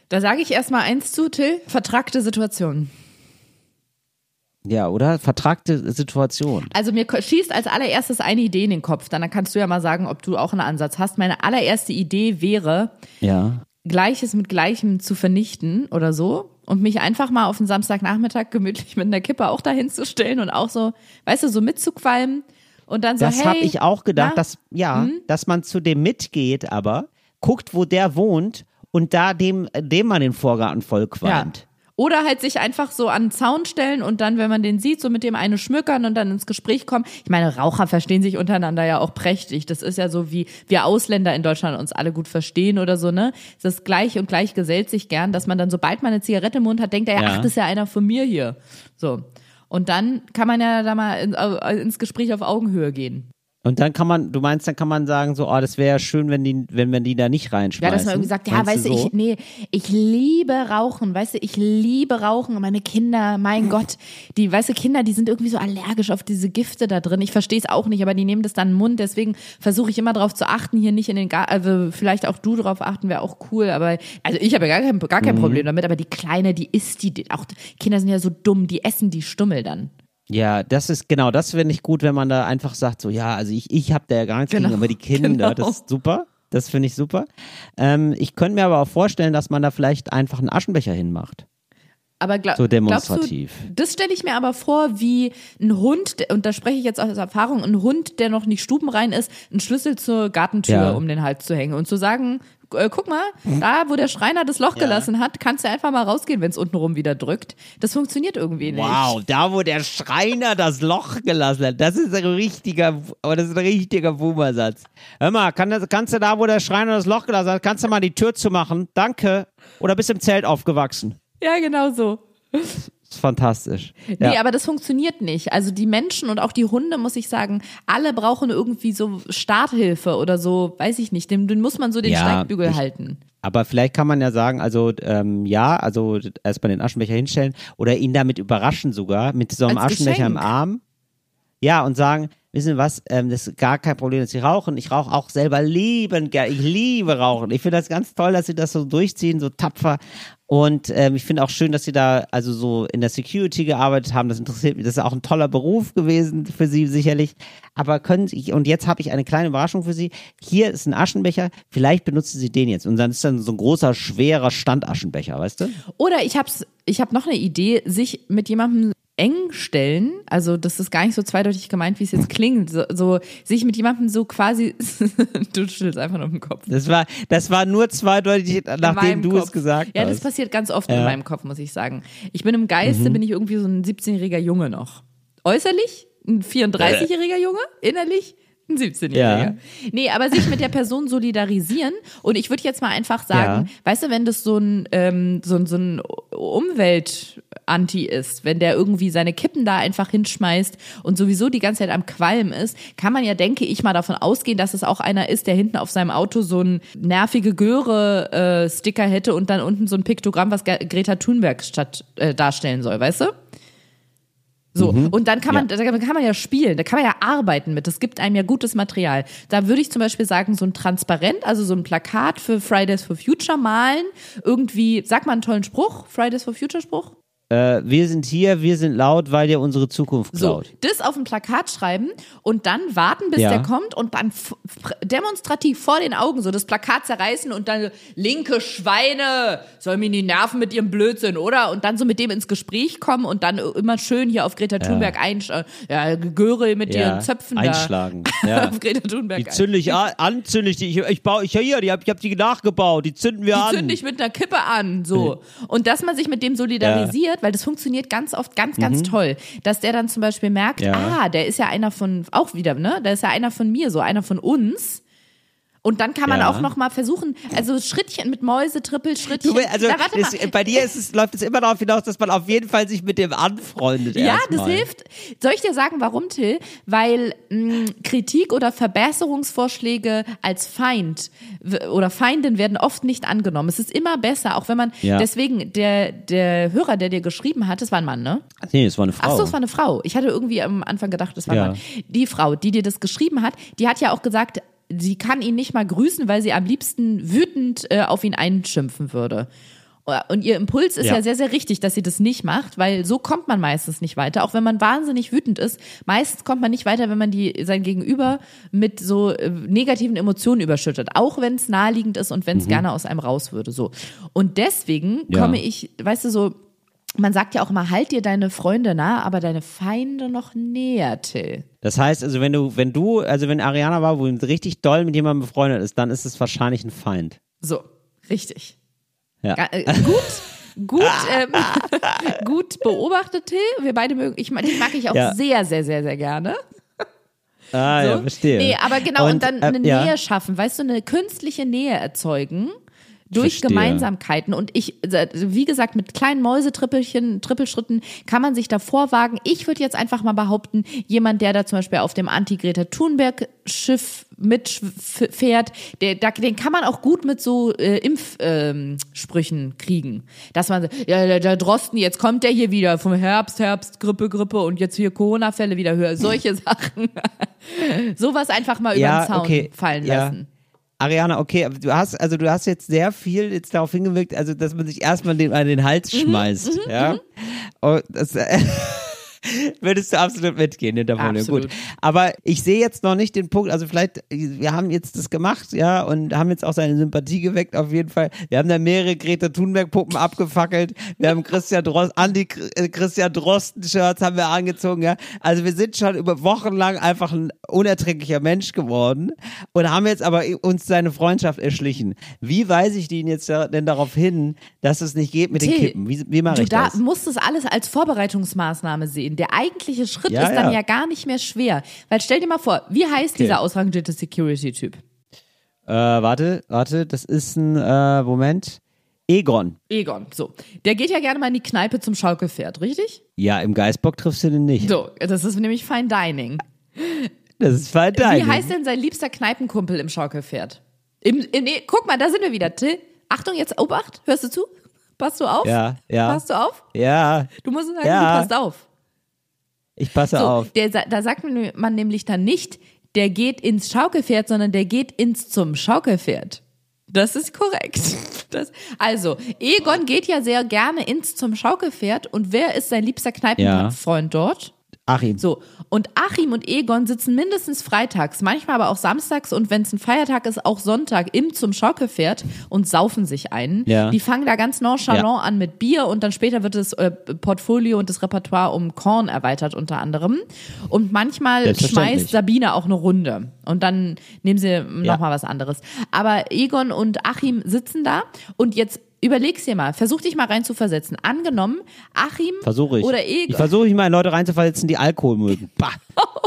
Da sage ich erstmal eins zu, Till. Vertragte Situation. Ja, oder? Vertragte Situation. Also mir schießt als allererstes eine Idee in den Kopf. Dann kannst du ja mal sagen, ob du auch einen Ansatz hast. Meine allererste Idee wäre, Ja. Gleiches mit Gleichem zu vernichten oder so und mich einfach mal auf den Samstagnachmittag gemütlich mit einer Kippe auch dahin zu stellen und auch so, weißt du, so mitzuqualmen und dann so, Das hey, habe ich auch gedacht, na, dass, ja, dass man zu dem mitgeht, aber guckt, wo der wohnt und da dem, dem man den Vorgarten voll ja. Oder halt sich einfach so an den Zaun stellen und dann, wenn man den sieht, so mit dem eine schmückern und dann ins Gespräch kommen. Ich meine, Raucher verstehen sich untereinander ja auch prächtig. Das ist ja so, wie wir Ausländer in Deutschland uns alle gut verstehen oder so, ne? Das ist gleich und gleich gesellt sich gern, dass man dann, sobald man eine Zigarette im Mund hat, denkt er, ja, ach, das ist ja einer von mir hier. So. Und dann kann man ja da mal äh, ins Gespräch auf Augenhöhe gehen. Und dann kann man, du meinst, dann kann man sagen, so, oh, das wäre ja schön, wenn die, wenn man die da nicht reinschmeißen. Ja, dass man irgendwie sagt, ja, weißt du, so? ich, nee, ich liebe Rauchen, weißt du, ich liebe Rauchen und meine Kinder, mein Gott, die, weißt du, Kinder, die sind irgendwie so allergisch auf diese Gifte da drin. Ich verstehe es auch nicht, aber die nehmen das dann in den Mund, deswegen versuche ich immer darauf zu achten, hier nicht in den Garten, also vielleicht auch du drauf achten, wäre auch cool, aber, also ich habe ja gar kein, gar Mhm. kein Problem damit, aber die Kleine, die isst die, auch Kinder sind ja so dumm, die essen die Stummel dann. Ja, das ist, genau, das finde ich gut, wenn man da einfach sagt, so, ja, also ich, ich habe da ja gar nichts Genau, gegen, aber die Kinder, genau. das ist super. Das finde ich super. Ähm, ich könnte mir aber auch vorstellen, dass man da vielleicht einfach einen Aschenbecher hinmacht. Aber glaub, So glaubst du, demonstrativ. das stelle ich mir aber vor, wie ein Hund, und da spreche ich jetzt aus Erfahrung, ein Hund, der noch nicht stubenrein ist, einen Schlüssel zur Gartentür Ja. um den Hals zu hängen und zu sagen, äh, guck mal, da wo der Schreiner das Loch gelassen hat, kannst du einfach mal rausgehen, wenn es untenrum wieder drückt. Das funktioniert irgendwie nicht. Wow, da wo der Schreiner das Loch gelassen hat, das ist ein richtiger, aber das ist ein richtiger Boomersatz. Hör mal, kann das, kannst du da, wo der Schreiner das Loch gelassen hat, kannst du mal die Tür zumachen? Danke. Oder bist im Zelt aufgewachsen? Ja, genau so. Das ist fantastisch. Nee, Ja. aber das funktioniert nicht. Also die Menschen und auch die Hunde, muss ich sagen, alle brauchen irgendwie so Starthilfe oder so, weiß ich nicht. Den, den muss man so den Ja, Steigbügel ich- halten. Aber vielleicht kann man ja sagen, also ähm, ja, also erstmal den Aschenbecher hinstellen oder ihn damit überraschen sogar, mit so einem Als Aschenbecher im Geschenk. Arm. Ja, und sagen, wissen Sie was, ähm, das ist gar kein Problem, dass Sie rauchen. Ich rauche auch selber liebend gern. Ich liebe Rauchen. Ich finde das ganz toll, dass Sie das so durchziehen, so tapfer. Und ähm, ich finde auch schön, dass Sie da also so in der Security gearbeitet haben. Das interessiert mich. Das ist auch ein toller Beruf gewesen für Sie sicherlich. Aber können Sie, und jetzt habe ich eine kleine Überraschung für Sie. Hier ist ein Aschenbecher. Vielleicht benutzen Sie den jetzt. Und dann ist dann so ein großer, schwerer Standaschenbecher, weißt du? Oder ich hab's, ich habe noch eine Idee, sich mit jemandem eng stellen, also das ist gar nicht so zweideutig gemeint, wie es jetzt klingt, so, so sich mit jemandem so quasi, du schüttelst einfach nur im Kopf. Das war, das war nur zweideutig, nachdem du Kopf. es gesagt Ja, hast. das passiert ganz oft in Ja. Mhm. meinem Kopf, muss ich sagen. Ich bin im Geiste, bin ich irgendwie so ein 17-jähriger Junge noch. Äußerlich ein 34-jähriger Junge, innerlich ein 17-Jähriger. Ja. Nee, aber sich mit der Person solidarisieren und ich würde jetzt mal einfach sagen, Ja. weißt du, wenn das so ein, ähm, so ein, so ein Umwelt-Anti ist, wenn der irgendwie seine Kippen da einfach hinschmeißt und sowieso die ganze Zeit am Qualm ist, kann man ja, denke ich, mal davon ausgehen, dass es auch einer ist, der hinten auf seinem Auto so ein nervige Göre-Sticker hätte und dann unten so ein Piktogramm, was Greta Thunberg statt äh, darstellen soll, weißt du? So, und dann kann man, da kann man ja spielen, da kann man ja arbeiten mit. Das gibt einem ja gutes Material. Da würde ich zum Beispiel sagen, so ein Transparent, also so ein Plakat für Fridays for Future malen, irgendwie, sag mal einen tollen Spruch, Fridays for Future Spruch. Äh, wir sind hier, wir sind laut, weil ihr unsere Zukunft So, klaut. das auf ein Plakat schreiben und dann warten, bis Ja. der kommt und dann demonstrativ vor den Augen so das Plakat zerreißen und dann linke Schweine, soll mir die Nerven mit ihrem Blödsinn, oder? Und dann so mit dem ins Gespräch kommen und dann immer schön hier auf Greta Thunberg einsch ja, Göre mit Ja, ihren Zöpfen einschlagen. Ja. auf Greta Thunberg Die zünde ich an, an zünde ich die. Ich, ich baue, ich, ja hier, die hab, ich hab die nachgebaut, die zünden wir die an. zünde ich mit einer Kippe an, so. Und dass man sich mit dem solidarisiert, weil das funktioniert ganz oft ganz, ganz toll, dass der dann zum Beispiel merkt, Mhm. Ja. ah, der ist ja einer von, auch wieder, ne, der ist ja einer von mir, so einer von uns. Und dann kann man Ja. auch noch mal versuchen, also Schrittchen mit Mäuse, Trippel, Schrittchen. Du, also Na, das, mal. bei dir ist es, läuft es immer darauf hinaus, dass man auf jeden Fall sich mit dem anfreundet. Ja, das hilft. Soll ich dir sagen, warum, Till? Weil mh, Kritik oder Verbesserungsvorschläge als Feind oder Feindin werden oft nicht angenommen. Es ist immer besser, auch wenn man, Ja. deswegen, der, der Hörer, der dir geschrieben hat, das war ein Mann, ne? Nee, das war eine Frau. Ach so, es war eine Frau. Ich hatte irgendwie am Anfang gedacht, das war ein Ja. Mann. Die Frau, die dir das geschrieben hat, die hat ja auch gesagt, sie kann ihn nicht mal grüßen, weil sie am liebsten wütend äh, auf ihn einschimpfen würde. Und ihr Impuls ist ja. Ja. sehr, sehr richtig, dass sie das nicht macht, weil so kommt man meistens nicht weiter. Auch wenn man wahnsinnig wütend ist, meistens kommt man nicht weiter, wenn man die, sein Gegenüber mit so äh, negativen Emotionen überschüttet. Auch wenn es naheliegend ist und wenn es gerne aus einem raus würde. So. Und deswegen Mhm. Ja. komme ich, weißt du, so, man sagt ja auch immer, halt dir deine Freunde nah, aber deine Feinde noch näher, Till. Das heißt, also wenn du, wenn du, also wenn Ariana war, wo richtig doll mit jemandem befreundet ist, dann ist es wahrscheinlich ein Feind. So, richtig. Ja. Ga- äh, gut, gut, ähm, gut beobachtet, Till. Wir beide mögen, ich mag, dich mag ich auch Ja. sehr, sehr, sehr, sehr gerne. Ah, ja, So. verstehe. Nee, aber genau, und, dann äh, eine ja. Nähe schaffen, weißt du, eine künstliche Nähe erzeugen. Durch Verstehe. Gemeinsamkeiten. Und ich, wie gesagt, mit kleinen Mäusetrippelchen, Trippelschritten kann man sich davor wagen. Ich würde jetzt einfach mal behaupten, jemand, der da zum Beispiel auf dem Anti-Greta Thunberg-Schiff mitfährt, der, da, den kann man auch gut mit so äh, Impfsprüchen ähm, kriegen. Dass man, so, ja, der, der Drosten, jetzt kommt der hier wieder vom Herbst, Herbst, Grippe, Grippe und jetzt hier Corona-Fälle wieder höher. Solche Sachen. Sowas einfach mal über Ja, den Zaun okay. fallen Ja. lassen. Ariana, okay, du hast, also du hast jetzt sehr viel jetzt darauf hingewirkt, also dass man sich erstmal den, an den Hals Mhm, schmeißt, ja. Und das, würdest du absolut mitgehen in der. Absolut. Gut. Aber ich sehe jetzt noch nicht den Punkt, also vielleicht, wir haben jetzt das gemacht, ja, und haben jetzt auch seine Sympathie geweckt, auf jeden Fall. Wir haben da mehrere Greta Thunberg-Puppen abgefackelt. Wir haben Christian Drosten, Andi äh, Christian Drosten-Shirts haben wir angezogen, ja. Also wir sind schon über Wochen lang einfach ein unerträglicher Mensch geworden und haben jetzt aber uns seine Freundschaft erschlichen. Wie weise ich den jetzt denn darauf hin, dass es nicht geht mit den Till, Kippen? Wie, wie mache Du ich da das? musst das alles als Vorbereitungsmaßnahme sehen. Der eigentliche Schritt Ja, ist dann ja. ja gar nicht mehr schwer. Weil stell dir mal vor, wie heißt dieser ausrangierte Security-Typ? Äh, warte, warte, das ist ein, äh, Moment. Egon. Egon, so. Der geht ja gerne mal in die Kneipe zum Schaukelpferd, richtig? Ja, im Geistbock triffst du den nicht. So, das ist nämlich Fine Dining. Das ist fein Wie heißt denn sein liebster Kneipenkumpel im Schaukelpferd? Im, im, nee, guck mal, da sind wir wieder. Till, Achtung, jetzt Obacht, hörst du zu? Passt du auf? Ja, ja. Passt du auf? Ja, Du musst sagen, Ja. du passt auf. Ich passe So, auf. der, da sagt man nämlich dann nicht, der geht ins Schaukelpferd, sondern der geht ins zum Schaukelpferd. Das ist korrekt. Das, also, Egon geht ja sehr gerne ins zum Schaukelpferd und wer ist sein liebster Kneipenfreund dort? Achim. So, und Achim und Egon sitzen mindestens freitags, manchmal aber auch samstags und wenn es ein Feiertag ist, auch Sonntag im zum Schaukelpferd und saufen sich ein. Ja. Die fangen da ganz nonchalant Ja. an mit Bier und dann später wird das äh, Portfolio und das Repertoire um Korn erweitert unter anderem. Und manchmal schmeißt Sabine auch eine Runde und dann nehmen sie Ja. nochmal was anderes. Aber Egon und Achim sitzen da und jetzt überleg's dir mal, versuch dich mal rein zu versetzen. Angenommen, Achim Versuche ich. oder Egon Ich versuche mich mal in Leute reinzuversetzen, die Alkohol mögen. Bah.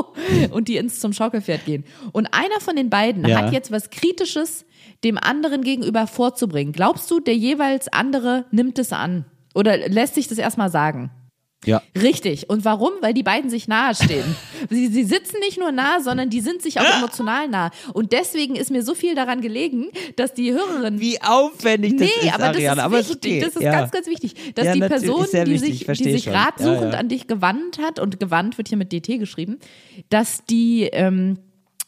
und die ins zum Schaukelpferd gehen. Und einer von den beiden Ja. hat jetzt was Kritisches dem anderen gegenüber vorzubringen. Glaubst du, der jeweils andere nimmt es an? Oder lässt sich das erstmal sagen? Ja. Richtig. Und warum? Weil die beiden sich nahe stehen. sie, sie sitzen nicht nur nah, sondern die sind sich auch emotional nah. Und deswegen ist mir so viel daran gelegen, dass die Hörerin Wie aufwendig das nee, ist, aber das Ariane. ist wichtig. Das ist ja. ganz, ganz wichtig, dass Ja, die Person, die sich, die sich ratsuchend an dich gewandt hat und gewandt wird hier mit DT geschrieben, dass die ähm,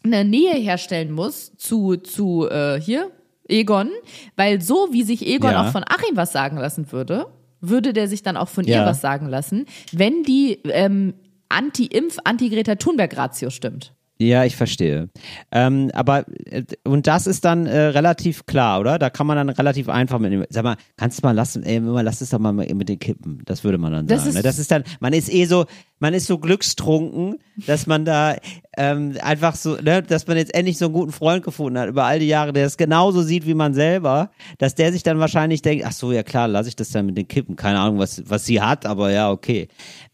eine Nähe herstellen muss zu zu äh, hier Egon, weil so wie sich Egon auch von Achim was sagen lassen würde, würde der sich dann auch von ihr Ja. was sagen lassen, wenn die ähm, Anti-Impf, Anti-Greta Thunberg-Ratio stimmt. Ja, ich verstehe. Ähm, aber, äh, und das ist dann äh, relativ klar, oder? Da kann man dann relativ einfach mit dem, sag mal, kannst du mal lassen, ey, lass es doch mal mit den Kippen. Das würde man dann Das sagen. ist- ne? das ist dann, man ist eh so, man ist so glückstrunken, dass man da ähm, einfach so, ne, dass man jetzt endlich so einen guten Freund gefunden hat über all die Jahre, der das genauso sieht wie man selber, dass der sich dann wahrscheinlich denkt, ach so, ja klar, lass ich das dann mit den Kippen. Keine Ahnung, was, was sie hat, aber ja, okay.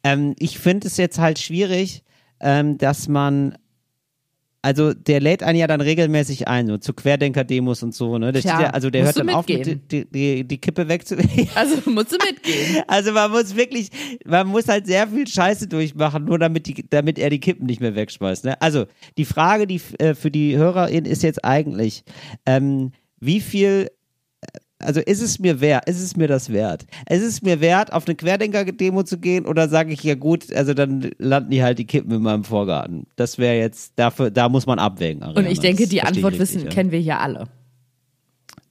Ähm, ich finde es jetzt halt schwierig, ähm, dass man also der lädt einen ja dann regelmäßig ein, so zu Querdenker-Demos und so, ne? Der Tja, steht ja, also der hört dann auf, die, die, die Kippe wegzu. Also musst du mitgehen. also man muss wirklich, man muss halt sehr viel Scheiße durchmachen, nur damit, die, damit er die Kippen nicht mehr wegschmeißt. Ne? Also die Frage, die äh, für die Hörerin ist jetzt eigentlich, ähm, wie viel also ist es mir wert, ist es mir das wert? Ist es mir wert, auf eine Querdenker-Demo zu gehen oder sage ich ja gut, also dann landen die halt die Kippen in meinem Vorgarten. Das wäre jetzt, dafür, da muss man abwägen. Und Ariana. ich denke, die Antwort richtig, wissen, ja. kennen wir hier alle.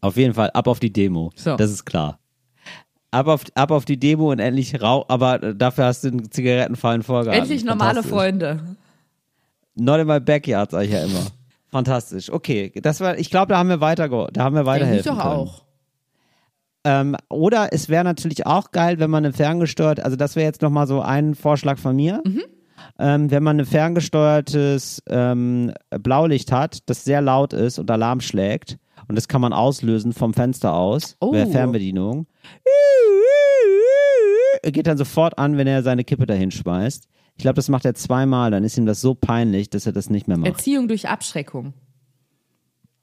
Auf jeden Fall, ab auf die Demo. So. Das ist klar. Ab auf, ab auf die Demo und endlich rau, aber dafür hast du einen zigarettenfreien Vorgarten. Endlich normale. Freunde. Not in my backyard, sag ich ja immer. Fantastisch. Okay, das war, ich glaube, da haben wir weiter, da haben wir Denke ich weiterhelfen doch können. Ähm, oder es wäre natürlich auch geil, wenn man eine ferngesteuert, also das wäre jetzt nochmal so ein Vorschlag von mir, Mhm. ähm, wenn man ein ferngesteuertes ähm, Blaulicht hat, das sehr laut ist und Alarm schlägt und das kann man auslösen vom Fenster aus, Oh. per Fernbedienung. Geht dann sofort an, wenn er seine Kippe dahin schmeißt. Ich glaube, das macht er zweimal, dann ist ihm das so peinlich, dass er das nicht mehr macht. Erziehung durch Abschreckung.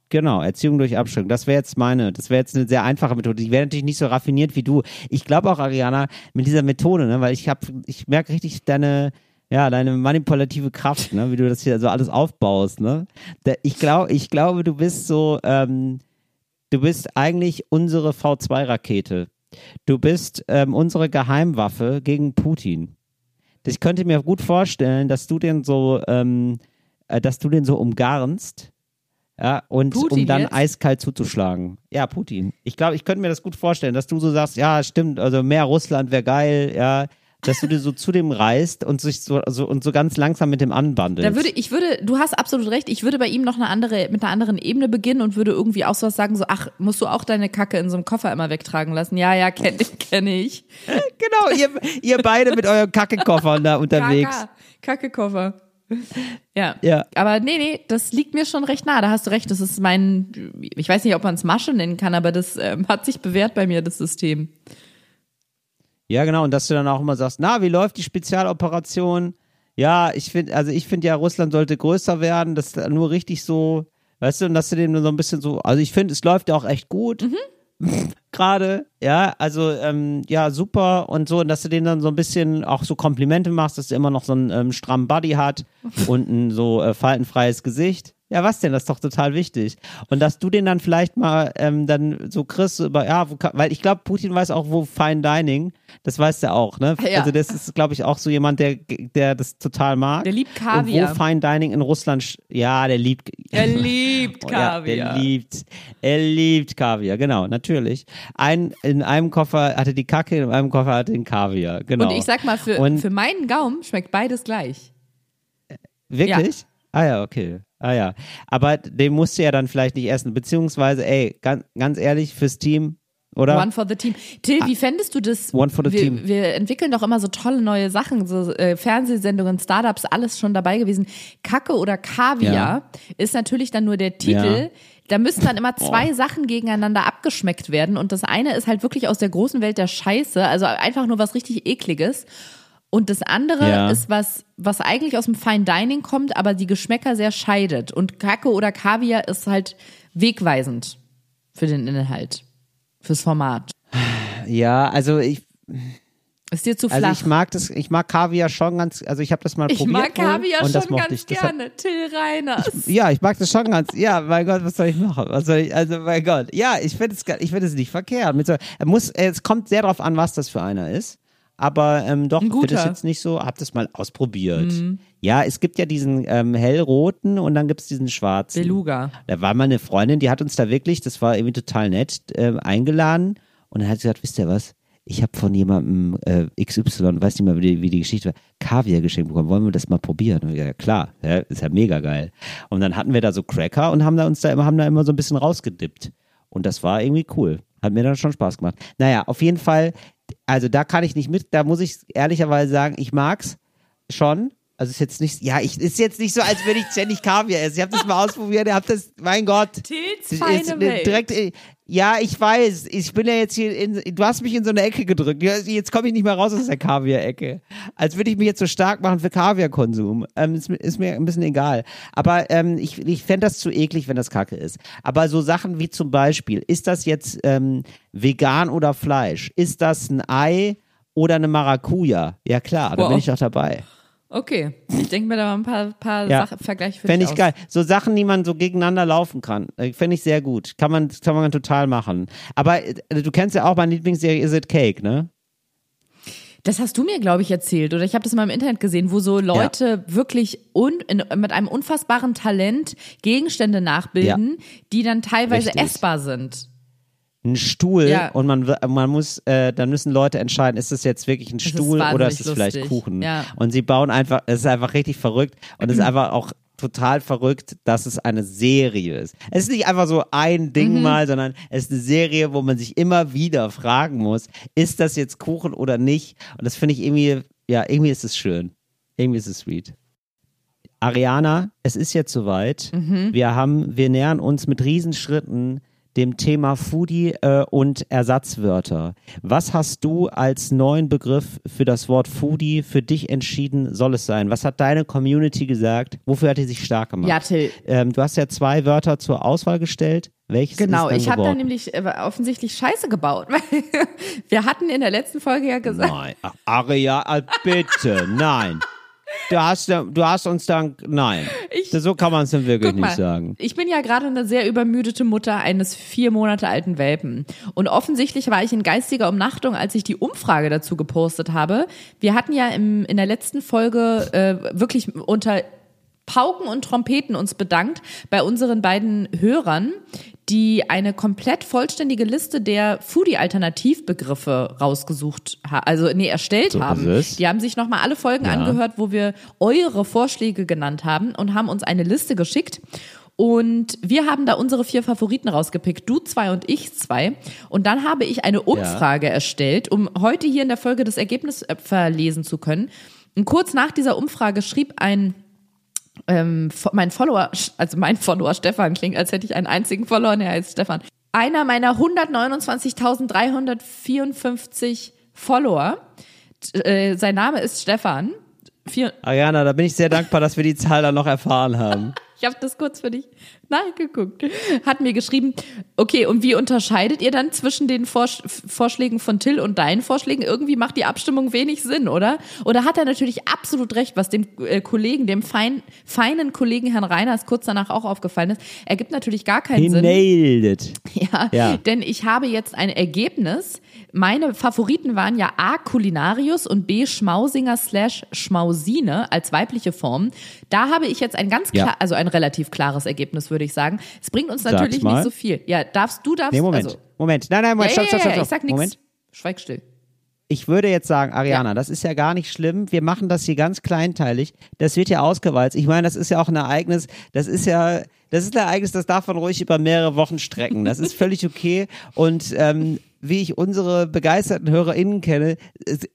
Genau, Erziehung durch Abschreckung. Das wäre jetzt meine, das wäre jetzt eine sehr einfache Methode. Die wäre natürlich nicht so raffiniert wie du. Ich glaube auch, Ariana, mit dieser Methode, ne, weil ich habe, ich merke richtig deine, ja, deine manipulative Kraft, ne, wie du das hier so alles aufbaust, ne. Ich glaube, ich glaube, du bist so, ähm, du bist eigentlich unsere V2-Rakete. Du bist ähm, unsere Geheimwaffe gegen Putin. Ich könnte mir gut vorstellen, dass du den so, ähm, äh, dass du den so umgarnst ja, und Putin um dann jetzt? eiskalt zuzuschlagen. Ja, Putin. Ich glaube, ich könnte mir das gut vorstellen, dass du so sagst, ja, stimmt, also mehr Russland wäre geil, ja, dass du dir so zu dem reist und sich so, so und so ganz langsam mit dem anbandelst. Da würde ich würde, du hast absolut recht. Ich würde bei ihm noch eine andere mit einer anderen Ebene beginnen und würde irgendwie auch sowas sagen, so ach, musst du auch deine Kacke in so einem Koffer immer wegtragen lassen? Ja, ja, kenne ich, kenne ich. genau, ihr, ihr beide mit euren Kackekoffern da unterwegs. Kackekoffer. Ja. Ja. Aber nee, nee, das liegt mir schon recht nah. Da hast du recht. Das ist mein, ich weiß nicht, ob man es Masche nennen kann, aber das ähm, hat sich bewährt bei mir, das System. Ja, genau. Und dass du dann auch immer sagst, na, wie läuft die Spezialoperation? Ja, ich finde, also ich finde ja, Russland sollte größer werden. Das ist nur richtig so, weißt du, und dass du dem so ein bisschen so, also ich finde, es läuft ja auch echt gut. Gerade, ja, also ähm, ja, super und so, und dass du denen dann so ein bisschen auch so Komplimente machst, dass er immer noch so einen ähm, strammen Body hat und ein so äh, faltenfreies Gesicht. Ja, was denn? Das ist doch total wichtig. Und dass du den dann vielleicht mal ähm, dann so kriegst, über, ja, wo, weil ich glaube, Putin weiß auch, wo Fine Dining, das weiß der auch, ne? Ja. Also das ist, glaube ich, auch so jemand, der, der das total mag. Der liebt Und Kaviar. wo Fine Dining in Russland, ja, der liebt. Er liebt Oh, Ja, Kaviar. der liebt, er liebt Kaviar, genau, natürlich. Ein, in einem Koffer hatte die Kacke, in einem Koffer hatte den Kaviar, genau. Und ich sag mal, für, Und- für meinen Gaumen schmeckt beides gleich. Wirklich? Ah ja, okay. Ah ja. Aber den musst du ja dann vielleicht nicht essen. Beziehungsweise, ey, ganz, ganz ehrlich, fürs Team, oder? One for the team. Till, wie fändest du das? One for the wir, team. Wir entwickeln doch immer so tolle neue Sachen, so äh, Fernsehsendungen, Startups, alles schon dabei gewesen. Kacke oder Kaviar Ja. ist natürlich dann nur der Titel. Ja. Da müssen dann immer Oh. zwei Sachen gegeneinander abgeschmeckt werden. Und das eine ist halt wirklich aus der großen Welt der Scheiße, also einfach nur was richtig ekliges. Und das andere Ja. ist was, was eigentlich aus dem Fine Dining kommt, aber die Geschmäcker sehr scheidet. Und Kacke oder Kaviar ist halt wegweisend für den Inhalt, fürs Format. Ja, also ich, Ist dir zu also flach? ich mag das, ich mag Kaviar schon ganz, also ich habe das mal Ich probiert. mag Kaviar und das schon ganz ich. Das hat- gerne. Till Reiners. Ja, ich mag das schon ganz. Ja, mein Gott, was soll ich machen? Was soll ich, also mein Gott. Ja, ich finde es, ich finde es nicht verkehrt. So, muss, es kommt sehr drauf an, was das für einer ist. Aber ähm, doch, ich finde es jetzt nicht so, hab das mal ausprobiert. Ja, es gibt ja diesen ähm, hellroten und dann gibt's diesen schwarzen. Beluga. Da war mal eine Freundin, die hat uns da wirklich, das war irgendwie total nett, ähm, eingeladen und dann hat sie gesagt, wisst ihr was? Ich habe von jemandem äh, XY, weiß nicht mehr, wie die, wie die Geschichte war, Kaviar geschenkt bekommen. Wollen wir das mal probieren? Und ja klar, ja, ist ja mega geil. Und dann hatten wir da so Cracker und haben da uns da immer, haben da immer so ein bisschen rausgedippt. Und das war irgendwie cool. Hat mir dann schon Spaß gemacht. Naja, auf jeden Fall, also da kann ich nicht mit, da muss ich ehrlicherweise sagen, ich mag's schon. Also ist jetzt nicht, ja, ich, ist jetzt nicht so, als würde ich ständig Kaviar essen. Ich habe das mal ausprobiert, ihr habt das, mein Gott. Tills Das feine Welt. Direkt, ja, ich weiß. Ich bin ja jetzt hier in, du hast mich in so eine Ecke gedrückt. Jetzt komme ich nicht mehr raus aus der Kaviar-Ecke. Als würde ich mich jetzt so stark machen für Kaviarkonsum. Ähm, ist, mir- ist mir ein bisschen egal. Aber ähm, ich, ich fände das zu eklig, wenn das Kacke ist. Aber so Sachen wie zum Beispiel, ist das jetzt ähm, vegan oder Fleisch? Ist das ein Ei oder eine Maracuja? Ja klar, da Wow. bin ich doch dabei. Okay, ich denke mir da mal ein paar, paar Ja. Sachen, Vergleiche für Fände ich aus. geil. So Sachen, die man so gegeneinander laufen kann. Äh, Fände ich sehr gut. Kann man, kann man total machen. Aber äh, du kennst ja auch meine Lieblingsserie Is It Cake, ne? Das hast du mir, glaube ich, erzählt oder ich habe das mal im Internet gesehen, wo so Leute wirklich un, in, mit einem unfassbaren Talent Gegenstände nachbilden, die dann teilweise Richtig. essbar sind. Ein Stuhl Ja. und man, man muss, äh, dann müssen Leute entscheiden, ist es jetzt wirklich ein ist Stuhl oder ist es vielleicht lustig. Kuchen? Ja. Und sie bauen einfach, es ist einfach richtig verrückt und es ist einfach auch total verrückt, dass es eine Serie ist. Es ist nicht einfach so ein Mhm. Ding mal, sondern es ist eine Serie, wo man sich immer wieder fragen muss, ist das jetzt Kuchen oder nicht? Und das finde ich irgendwie, ja, irgendwie ist es schön. Irgendwie ist es sweet. Ariana, es ist jetzt soweit. Mhm. Wir haben, wir nähern uns mit Riesenschritten dem Thema Foodie äh, und Ersatzwörter. Was hast du als neuen Begriff für das Wort Foodie für dich entschieden, soll es sein? Was hat deine Community gesagt? Wofür hat die sich stark gemacht? Ja, Till. Ähm, du hast ja zwei Wörter zur Auswahl gestellt. Welches Genau, ich habe da nämlich äh, offensichtlich Scheiße gebaut, weil wir hatten in der letzten Folge ja gesagt, Nein, Aria, bitte, nein. Du hast, du hast uns dann, nein. Ich- so kann man es dann wirklich mal, nicht sagen. ich bin ja gerade eine sehr übermüdete Mutter eines vier Monate alten Welpen. Und offensichtlich war ich in geistiger Umnachtung, als ich die Umfrage dazu gepostet habe. Wir hatten ja im, in der letzten Folge äh, wirklich unter Pauken und Trompeten uns bedankt bei unseren beiden Hörern, die eine komplett vollständige Liste der Foodie-Alternativbegriffe rausgesucht, also nee, erstellt So haben. Die haben sich nochmal alle Folgen Ja. angehört, wo wir eure Vorschläge genannt haben und haben uns eine Liste geschickt. Und wir haben da unsere vier Favoriten rausgepickt, du zwei und ich zwei. Und dann habe ich eine Umfrage erstellt, um heute hier in der Folge das Ergebnis äh, verlesen zu können. Und kurz nach dieser Umfrage schrieb ein ähm, mein Follower, also mein Follower Stefan klingt, als hätte ich einen einzigen Follower, und er heißt Stefan. Einer meiner 129.354 Follower. Äh, sein Name ist Stefan. Vier, Ariana, da bin ich sehr dankbar, dass wir die Zahl dann noch erfahren haben. Ich habe das kurz für dich nachgeguckt. Hat mir geschrieben, okay, und wie unterscheidet ihr dann zwischen den Vorsch Vorschlägen von Till und deinen Vorschlägen? Irgendwie macht die Abstimmung wenig Sinn, oder? Oder hat er natürlich absolut recht, was dem äh, Kollegen, dem fein, feinen Kollegen Herrn Reiners kurz danach auch aufgefallen ist? Ergibt natürlich gar keinen He Sinn. nailed it. Ja, Ja. denn ich habe jetzt ein Ergebnis. Meine Favoriten waren ja A. Kulinarius und B. Schmausinger slash Schmausine als weibliche Form. Da habe ich jetzt ein ganz Ja. klar, also ein relativ klares Ergebnis, würde ich sagen. Es bringt uns natürlich nicht so viel. Ja, darfst du darfst Nee, Moment. also Moment. Nein, nein, Moment. ja, stopp, ja, stopp, stopp, ich sag nichts. Moment. Schweig still. Ich würde jetzt sagen, Ariana, Ja. das ist ja gar nicht schlimm. Wir machen das hier ganz kleinteilig. Das wird ja ausgewalzt. Ich meine, das ist ja auch ein Ereignis. Das ist ja, das ist ein Ereignis, das darf man ruhig über mehrere Wochen strecken. Das ist völlig okay. Und ähm, wie ich unsere begeisterten HörerInnen kenne,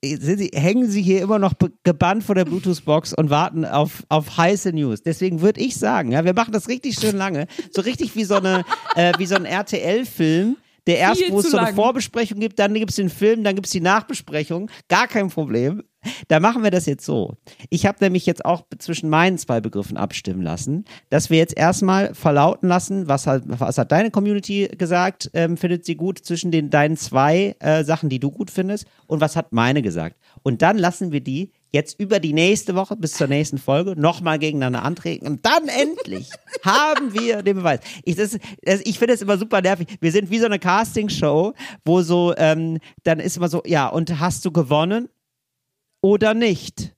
sie, hängen sie hier immer noch gebannt vor der Bluetooth-Box und warten auf, auf heiße News. Deswegen würde ich sagen, ja, wir machen das richtig schön lange. So richtig wie so eine, äh, wie so ein RTL-Film. Der erst, Viel wo es so eine lang. Vorbesprechung gibt, dann gibt es den Film, dann gibt es die Nachbesprechung. Gar kein Problem. Da machen wir das jetzt so. Ich habe nämlich jetzt auch zwischen meinen zwei Begriffen abstimmen lassen, dass wir jetzt erstmal verlauten lassen, was hat, was hat deine Community gesagt, ähm, findet sie gut zwischen den deinen zwei äh, Sachen, die du gut findest, und was hat meine gesagt. Und dann lassen wir die jetzt über die nächste Woche bis zur nächsten Folge nochmal gegeneinander antreten und dann endlich haben wir den Beweis. Ich, das, das, ich finde es immer super nervig. Wir sind wie so eine Castingshow, wo so, ähm, dann ist immer so, ja, und hast du gewonnen oder nicht?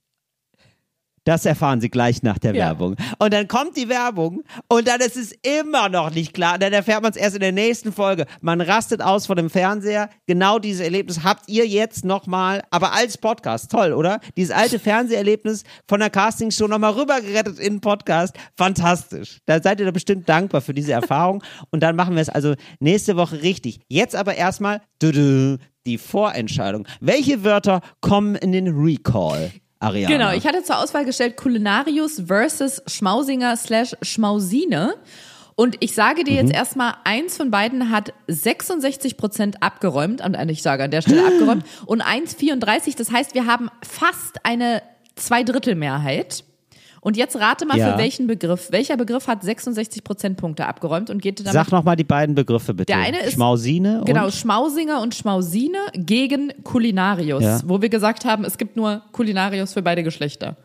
Das erfahren Sie gleich nach der Ja. Werbung. Und dann kommt die Werbung und dann ist es immer noch nicht klar. Dann erfährt man es erst in der nächsten Folge. Man rastet aus vor dem Fernseher. Genau dieses Erlebnis habt ihr jetzt nochmal, aber als Podcast. Toll, oder? Dieses alte Fernseherlebnis von der Castingshow nochmal rübergerettet in den Podcast. Fantastisch. Da seid ihr da bestimmt dankbar für diese Erfahrung. Und dann machen wir es also nächste Woche richtig. Jetzt aber erstmal die Vorentscheidung. Welche Wörter kommen in den Recall? Ariana. Genau, ich hatte zur Auswahl gestellt Kulinarius versus Schmausinger slash Schmausine. Und ich sage dir Mhm. jetzt erstmal, eins von beiden hat 66 Prozent abgeräumt, und ich sage an der Stelle abgeräumt, und eins 34. Das heißt, wir haben fast eine Zweidrittelmehrheit. Und jetzt rate mal Ja. für welchen Begriff. Welcher Begriff hat 66 Prozentpunkte abgeräumt und geht damit Sag nochmal die beiden Begriffe bitte. Der eine ist- Schmausine und Genau, Schmausinger und Schmausine gegen Kulinarius, Ja. wo wir gesagt haben, es gibt nur Kulinarius für beide Geschlechter.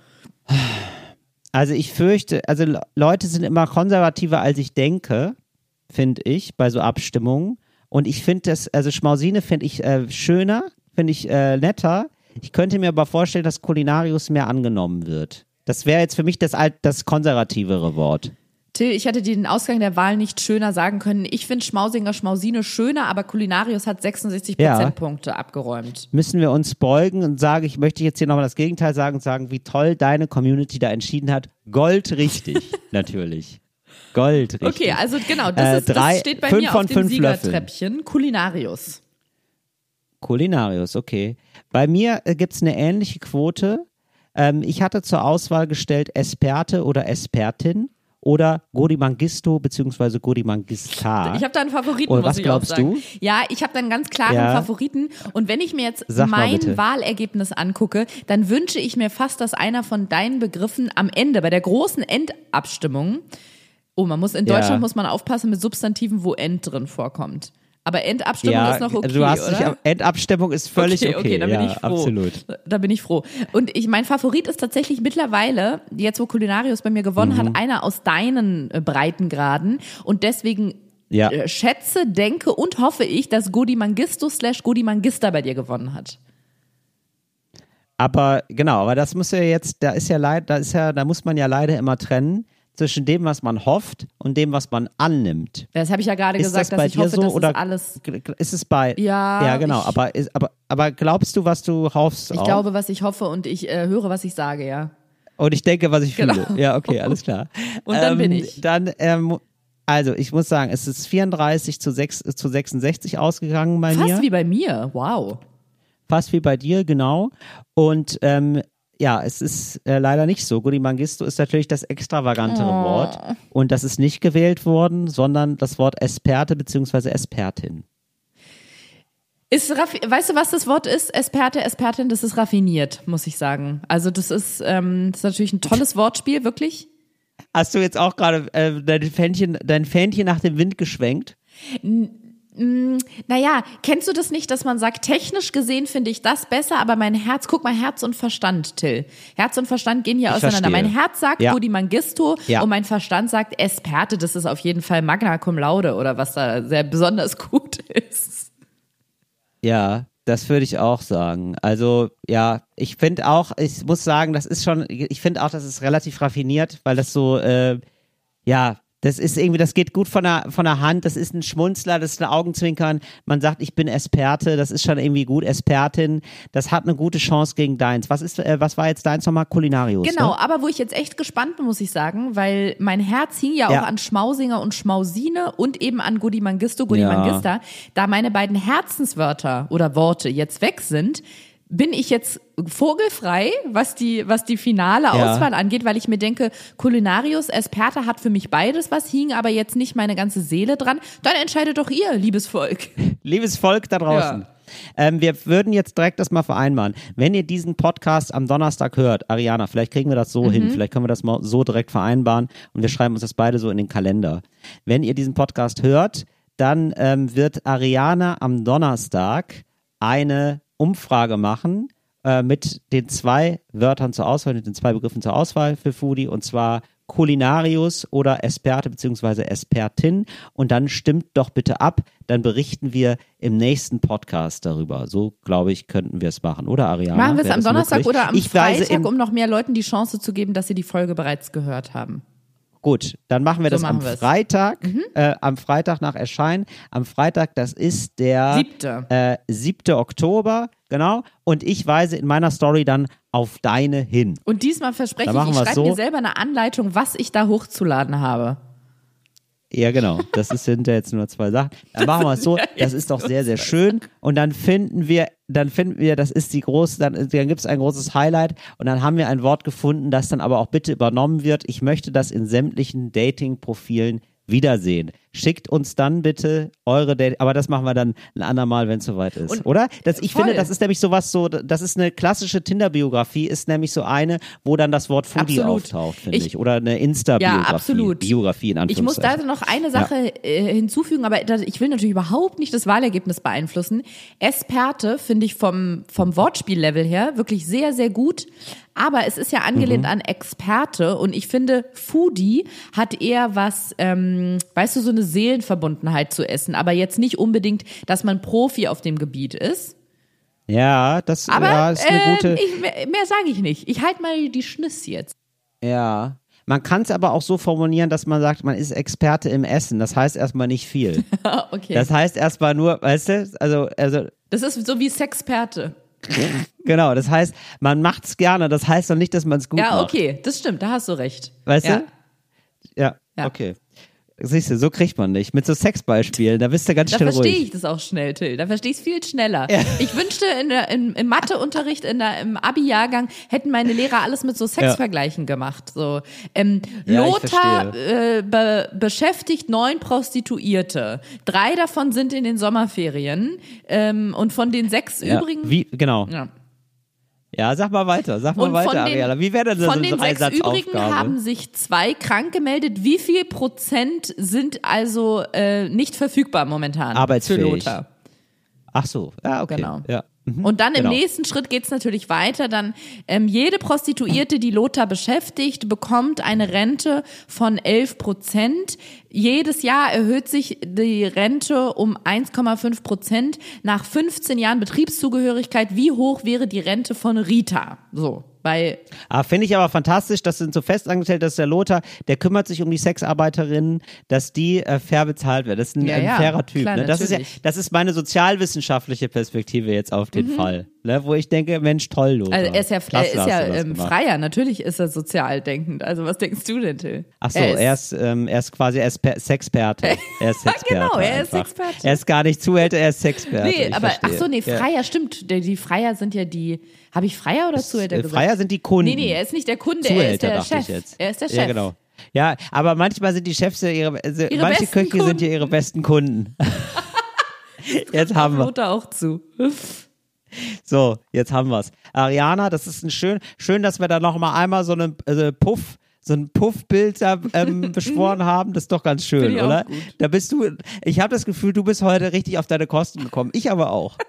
Also ich fürchte, also Le- Leute sind immer konservativer, als ich denke, finde ich, bei so Abstimmungen. Und ich finde das, also Schmausine finde ich äh, schöner, finde ich äh, netter. Ich könnte mir aber vorstellen, dass Kulinarius mehr angenommen wird. Das wäre jetzt für mich das, alt, das konservativere Wort. Till, ich hätte dir den Ausgang der Wahl nicht schöner sagen können. Ich finde Schmausinger Schmausine schöner, aber Kulinarius hat 66 Ja. Prozentpunkte abgeräumt. Müssen wir uns beugen und sage, ich möchte jetzt hier nochmal das Gegenteil sagen und sagen, wie toll deine Community da entschieden hat. Gold richtig, natürlich. Gold richtig. Okay, also genau, das, Äh, ist, drei- das steht bei fünf mir von auf dem Löffeln. Siegertreppchen. Kulinarius. Kulinarius, okay. Bei mir äh, gibt's eine ähnliche Quote. Ähm, ich hatte zur Auswahl gestellt Esperte oder Espertin oder Godimangisto bzw. Godimangista. Ich habe da einen Favoriten, muss was ich glaubst auch sagen. du? Ja, ich habe da einen ganz klaren Ja. Favoriten. Und wenn ich mir jetzt Sag mein. Wahlergebnis angucke, dann wünsche ich mir fast, dass einer von deinen Begriffen am Ende, bei der großen Endabstimmung, oh, man muss in Ja. Deutschland muss man aufpassen mit Substantiven, wo End drin vorkommt. Aber Endabstimmung ja, ist noch okay, du hast oder? am- Endabstimmung ist völlig okay. okay, da bin ja, ich froh. Absolut. Da bin ich froh. Und ich, mein Favorit ist tatsächlich mittlerweile, jetzt wo Kulinarius bei mir gewonnen Mhm. hat, einer aus deinen äh, Breitengraden. Und deswegen Ja. äh, schätze, denke und hoffe ich, dass Godi Mangisto slash Godi Mangista bei dir gewonnen hat. Aber genau, aber das muss ja jetzt, da ist ja leider, da ist ja, da muss man ja leider immer trennen zwischen dem, was man hofft und dem, was man annimmt. Das habe ich ja gerade gesagt, das dass bei ich dir hoffe, so dass oder es alles. ist es bei? Ja, Ja, genau. ich- aber, ist, aber, aber glaubst du, was du hoffst? Ich auch? glaube, was ich hoffe und ich äh, höre, was ich sage, ja. Und ich denke, was ich Genau. fühle. Ja, okay, alles klar. Und dann ähm, bin ich. Dann, ähm, also ich muss sagen, es ist 34 zu, 6, zu 66 ausgegangen bei Fast mir. wie bei mir. Wow. Fast wie bei dir, genau. Und ähm, ja, es ist äh, leider nicht so. Gudi Mangisto ist natürlich das extravagantere Oh. Wort. Und das ist nicht gewählt worden, sondern das Wort Esperte bzw. Espertin. Ist raffi- weißt du, was das Wort ist? Esperte, Espertin, das ist raffiniert, muss ich sagen. Also das ist, ähm, das ist natürlich ein tolles Wortspiel, wirklich. Hast du jetzt auch gerade äh, dein, Fähnchen, dein Fähnchen nach dem Wind geschwenkt? Naja, kennst du das nicht, dass man sagt, technisch gesehen finde ich das besser, aber mein Herz, guck mal, Herz und Verstand, Till. Herz und Verstand gehen hier Ich auseinander. verstehe. Mein Herz sagt Ja. Rudi Mangisto Ja. und mein Verstand sagt Esperte. Das ist auf jeden Fall Magna Cum Laude oder was da sehr besonders gut ist. Ja, das würde ich auch sagen. Also ja, ich finde auch, ich muss sagen, das ist schon, ich finde auch, das ist relativ raffiniert, weil das so, äh, ja, das ist irgendwie, das geht gut von der, von der Hand, das ist ein Schmunzler, das ist ein Augenzwinkern. Man sagt, ich bin Experte, das ist schon irgendwie gut, Expertin. Das hat eine gute Chance gegen deins. Was ist, äh, was war jetzt deins nochmal? Kulinarius. Genau, Ne? aber wo ich jetzt echt gespannt bin, muss ich sagen, weil mein Herz hing ja auch Ja. an Schmausinger und Schmausine und eben an Gudi Mangisto, Gudi Ja. Mangista. Da meine beiden Herzenswörter oder Worte jetzt weg sind, bin ich jetzt vogelfrei, was die, was die finale Ja. Auswahl angeht, weil ich mir denke, Culinarius, Esperta hat für mich beides was, hing aber jetzt nicht meine ganze Seele dran. Dann entscheidet doch ihr, liebes Volk. Liebes Volk da draußen. Ja. Ähm, wir würden jetzt direkt das mal vereinbaren. Wenn ihr diesen Podcast am Donnerstag hört, Ariana, vielleicht kriegen wir das so Mhm. hin, vielleicht können wir das mal so direkt vereinbaren und wir schreiben uns das beide so in den Kalender. Wenn ihr diesen Podcast hört, dann ähm, wird Ariana am Donnerstag eine Umfrage machen äh, mit den zwei Wörtern zur Auswahl, mit den zwei Begriffen zur Auswahl für Foodie und zwar Culinarius oder Experte bzw. Expertin und dann stimmt doch bitte ab, dann berichten wir im nächsten Podcast darüber. So, glaube ich, könnten wir es machen, oder Ariana? Machen wir es am Donnerstag möglich? oder am ich Freitag, um noch mehr Leuten die Chance zu geben, dass sie die Folge bereits gehört haben. Gut, dann machen wir So das am machen wir's. Mhm. Freitag, äh, am Freitag nach Erscheinen. Am Freitag, das ist der Siebte. Äh, 7. Oktober, genau. Und ich weise in meiner Story dann auf deine hin. Und diesmal verspreche ich, ich wir's schreibe so. mir selber eine Anleitung, was ich da hochzuladen habe. Ja, genau. Das ist sind ja jetzt nur zwei Sachen. Dann machen wir es so. Das ist doch sehr, sehr schön. Und dann finden wir, dann finden wir, das ist die große, dann, dann gibt es ein großes Highlight. Und dann haben wir ein Wort gefunden, das dann aber auch bitte übernommen wird. Ich möchte das in sämtlichen Dating-Profilen wiedersehen. Schickt uns dann bitte eure Dating, aber das machen wir dann ein andermal, wenn es soweit ist, Und- oder? Das, ich voll. finde, das ist nämlich sowas so, das ist eine klassische Tinder-Biografie, ist nämlich so eine, wo dann das Wort Foodie Absolut. auftaucht, finde Ich- ich. Oder eine Insta-Biografie. Ja, absolut. Biografie in Ich muss da Anführungszeichen. noch eine Sache äh, hinzufügen, aber ich will natürlich überhaupt nicht das Wahlergebnis beeinflussen. Esperte finde ich vom, vom Wortspiellevel her wirklich sehr, sehr gut. Aber es ist ja angelehnt Mhm. an Experte und ich finde, Foodie hat eher was, ähm, weißt du, so eine Seelenverbundenheit zu essen, aber jetzt nicht unbedingt, dass man Profi auf dem Gebiet ist. Ja, das Aber ja, ist eine äh, gute. ich, mehr, mehr sage ich nicht. Ich halte mal die Schnüss jetzt. ja. Man kann es aber auch so formulieren, dass man sagt, man ist Experte im Essen. Das heißt erstmal nicht viel. okay. Das Das, heißt erstmal nur, weißt du, also, also, ist so wie Sexperte. Genau, das heißt, man macht's gerne. Das heißt doch nicht, dass man es gut Ja, macht. okay, das stimmt, da hast du recht. Weißt ja. du? Ja, Ja. okay. Siehst du, so kriegt man nicht. Mit so Sexbeispielen, da bist du ganz Da schnell verstehe ruhig. ich das auch schnell, Till. Da verstehe ich es viel schneller. Ich wünschte, in der, in, im Matheunterricht, in der, im Abi-Jahrgang hätten meine Lehrer alles mit so Sexvergleichen gemacht. So, ähm, Ja, Lothar äh, be beschäftigt neun Prostituierte. Drei davon sind in den Sommerferien. Ähm, und von den sechs Ja, übrigen. wie, genau. Ja. Sag mal weiter, sag mal Und weiter, den, Ariela. Wie wäre denn das von den sechs übrigen haben sich zwei krank gemeldet. Wie viel Prozent sind also äh, nicht verfügbar momentan Arbeitsfähig. Ach so, ja, okay. Genau. Ja. Mhm. Und dann Genau. im nächsten Schritt geht's natürlich weiter. Dann ähm, jede Prostituierte, die Lothar beschäftigt, bekommt eine Rente von 11 Prozent. Jedes Jahr erhöht sich die Rente um 1,5 Prozent. Nach 15 Jahren Betriebszugehörigkeit, wie hoch wäre die Rente von Rita? So, bei Ah, Finde ich aber fantastisch, das sind so festangestellt, dass der Lothar, der kümmert sich um die Sexarbeiterinnen, dass die äh, fair bezahlt werden. Das ist ein, Ja, ein ja, fairer Typ. klar, ne? Das ist ja, das ist meine sozialwissenschaftliche Perspektive jetzt auf den Fall, ne? wo ich denke, Mensch, toll, Lothar. Mhm. also er ist ja, Klasse er ist ja ähm. Freier, natürlich ist er sozial denkend. Also was denkst du denn, Till? Ach so, er ist, ähm, er ist quasi er ist Per- Sexperte. Er ist Sexperte. Genau, er ist. Sexperte. Er ist gar nicht Zuhälter, er ist Sexperte. Nee, ich aber verstehe. ach so, nee. Freier stimmt. Die Freier sind ja die. Habe ich Freier oder Zuhälter Äh, gesagt? Freier sind die Kunden. Nee, nee, er ist nicht der Kunde, er ist Zuhälter, der Chef. Er ist der Chef. Ja, genau. Ja, aber manchmal sind die Chefs ja ihre, also Ihre manche besten Köche sind Kunden. ja ihre besten Kunden. jetzt haben wir. Lothar auch zu. So, jetzt haben wir's. Ariana, das ist ein schön, schön, dass wir da noch mal einmal so einen also Puff, so ein Puffbild da ähm, beschworen haben. Das ist doch ganz schön, oder? Da bist du, ich habe das Gefühl, du bist heute richtig auf deine Kosten gekommen. Ich aber auch.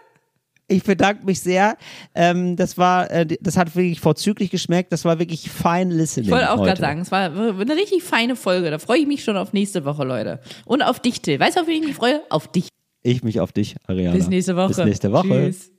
Ich bedanke mich sehr. Ähm, das war, äh, das hat wirklich vorzüglich geschmeckt. Das war wirklich fine listening. Ich wollte auch gerade sagen, es war eine richtig feine Folge. Da freue ich mich schon auf nächste Woche, Leute. Und auf dich, Till. Weißt du, auf wen ich mich freue? Auf dich. Ich mich auf dich, Ariana. Bis nächste Woche. Bis nächste Woche. Tschüss.